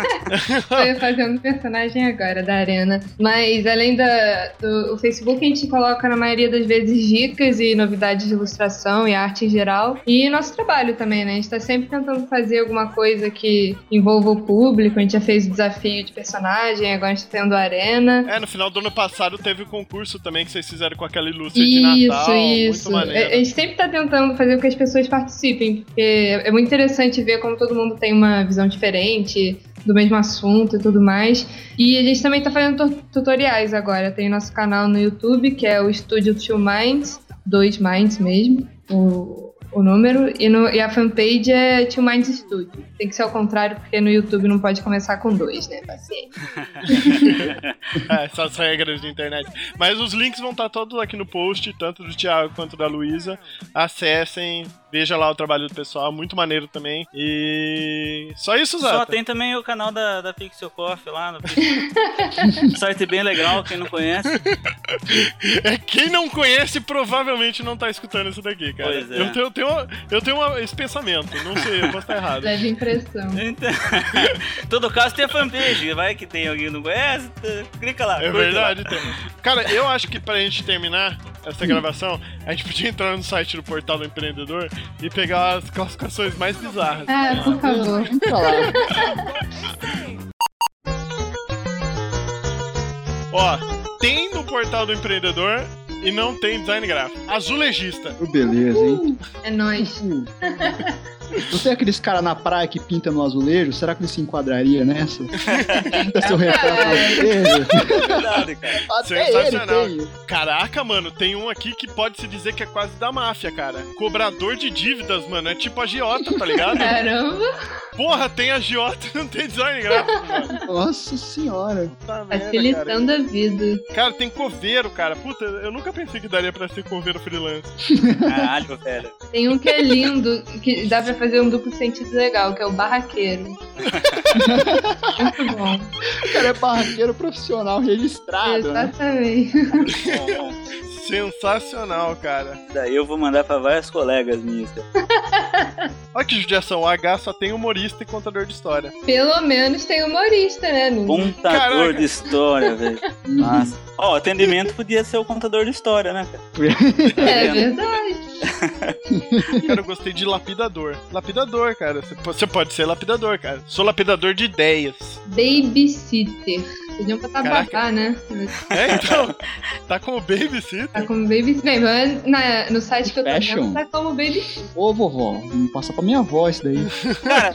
tô fazendo personagem agora da Arena. Mas além da, do Facebook, a gente coloca na maioria das vezes dicas e novidades de ilustração e arte em geral. E nosso trabalho também, né? A gente tá sempre tentando fazer alguma coisa que envolva o público. A gente já fez o desafio de personagem, agora a gente tá tendo a Arena. É, no final do ano passado teve o concurso também que vocês fizeram com aquela ilustre de Isso, Natal. isso. A maneiro. a gente sempre tá tentando fazer com que as pessoas participem, porque é muito interessante ver como todo mundo tem uma visão diferente do mesmo assunto e tudo mais. E a gente também tá fazendo tu- tutoriais agora. Tem nosso canal no YouTube, que é o Estúdio Two Minds, dois Minds mesmo, o, o número, e, no- e a fanpage é Two Minds Studio. Tem que ser ao contrário, porque no YouTube não pode começar com dois, né? Paciência. É, essas regras de internet. Mas os links vão estar todos aqui no post, tanto do Thiago quanto da Luísa. Acessem, veja lá o trabalho do pessoal, muito maneiro também. E só isso, Só Zata. tem também o canal da, da Pixel Coffee lá no. Site bem legal, quem não conhece. É, quem não conhece provavelmente não tá escutando isso daqui, cara. Pois é. Eu tenho, eu tenho, eu tenho uma- esse pensamento, não sei, eu posso estar errado. Leve impressão. Então, em todo caso tem a fanpage, vai que tem alguém que não conhece, clica lá. É verdade, tem. Cara, eu acho que pra gente terminar essa gravação, a gente podia entrar no site do Portal do Empreendedor e pegar as classificações mais bizarras. Ah, por favor. Ó, tem no Portal do Empreendedor e não tem design gráfico. Azulejista. Oh, Beleza, hein? É nóis. Não tem aqueles caras na praia que pinta no azulejo? Será que ele se enquadraria nessa? Pinta seu retrato no azulejo? Verdade, cara. Até ele Sensacional. tem. Caraca, mano, tem um aqui que pode se dizer que é quase da máfia, cara. Cobrador de dívidas, mano. É tipo agiota, tá ligado? Caramba, Porra, tem agiota e não tem design gráfico, mano. Nossa senhora. Tá merda, cara. facilitando a vida. Cara, tem coveiro, cara. Puta, eu nunca pensei que daria pra ser coveiro freelance. Caralho, velho. Tem um que é lindo, que dá pra fazer um duplo sentido legal, que é o barraqueiro. Muito bom. O cara é barraqueiro profissional registrado, né? Exatamente. Bom, bom. Sensacional, cara. Daí eu vou mandar pra várias colegas minhas. Olha que judiação. O H só tem humorista e contador de história. Pelo menos tem humorista, né? No... Contador Caraca. de história, velho. Nossa. Ó, atendimento podia ser o contador de história, né, cara? É verdade. Cara, eu gostei de lapidador. Lapidador, cara. Você po- Você pode ser lapidador, cara. Sou lapidador de ideias. Babysitter. Podiam botar Caraca. babá, né? É, então. tá como babysitter. Tá como babysitter. Bem, mas na- no site que eu tô Fashion. vendo, tá como babysitter. Ô, vovó, não passa pra minha avó isso daí. Cara,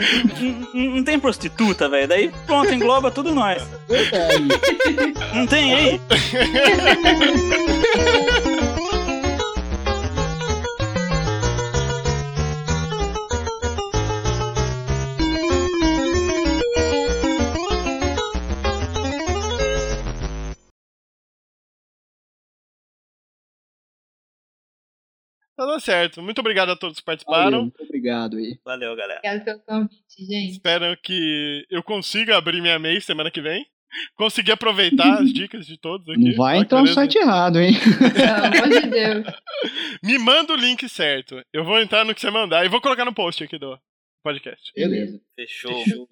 não tem prostituta, velho. Daí pronto, engloba tudo nós. Verdade. Não tem aí? Tá certo. Muito obrigado a todos que participaram. Valeu, muito obrigado aí. Valeu, galera. Obrigado pelo convite, gente. Espero que eu consiga abrir minha MEI semana que vem. Conseguir aproveitar as dicas de todos aqui. Não vai que entrar no site errado, hein? Pelo amor de Deus. Me manda o link certo. Eu vou entrar no que você mandar e vou colocar no post aqui do podcast. Beleza. Fechou.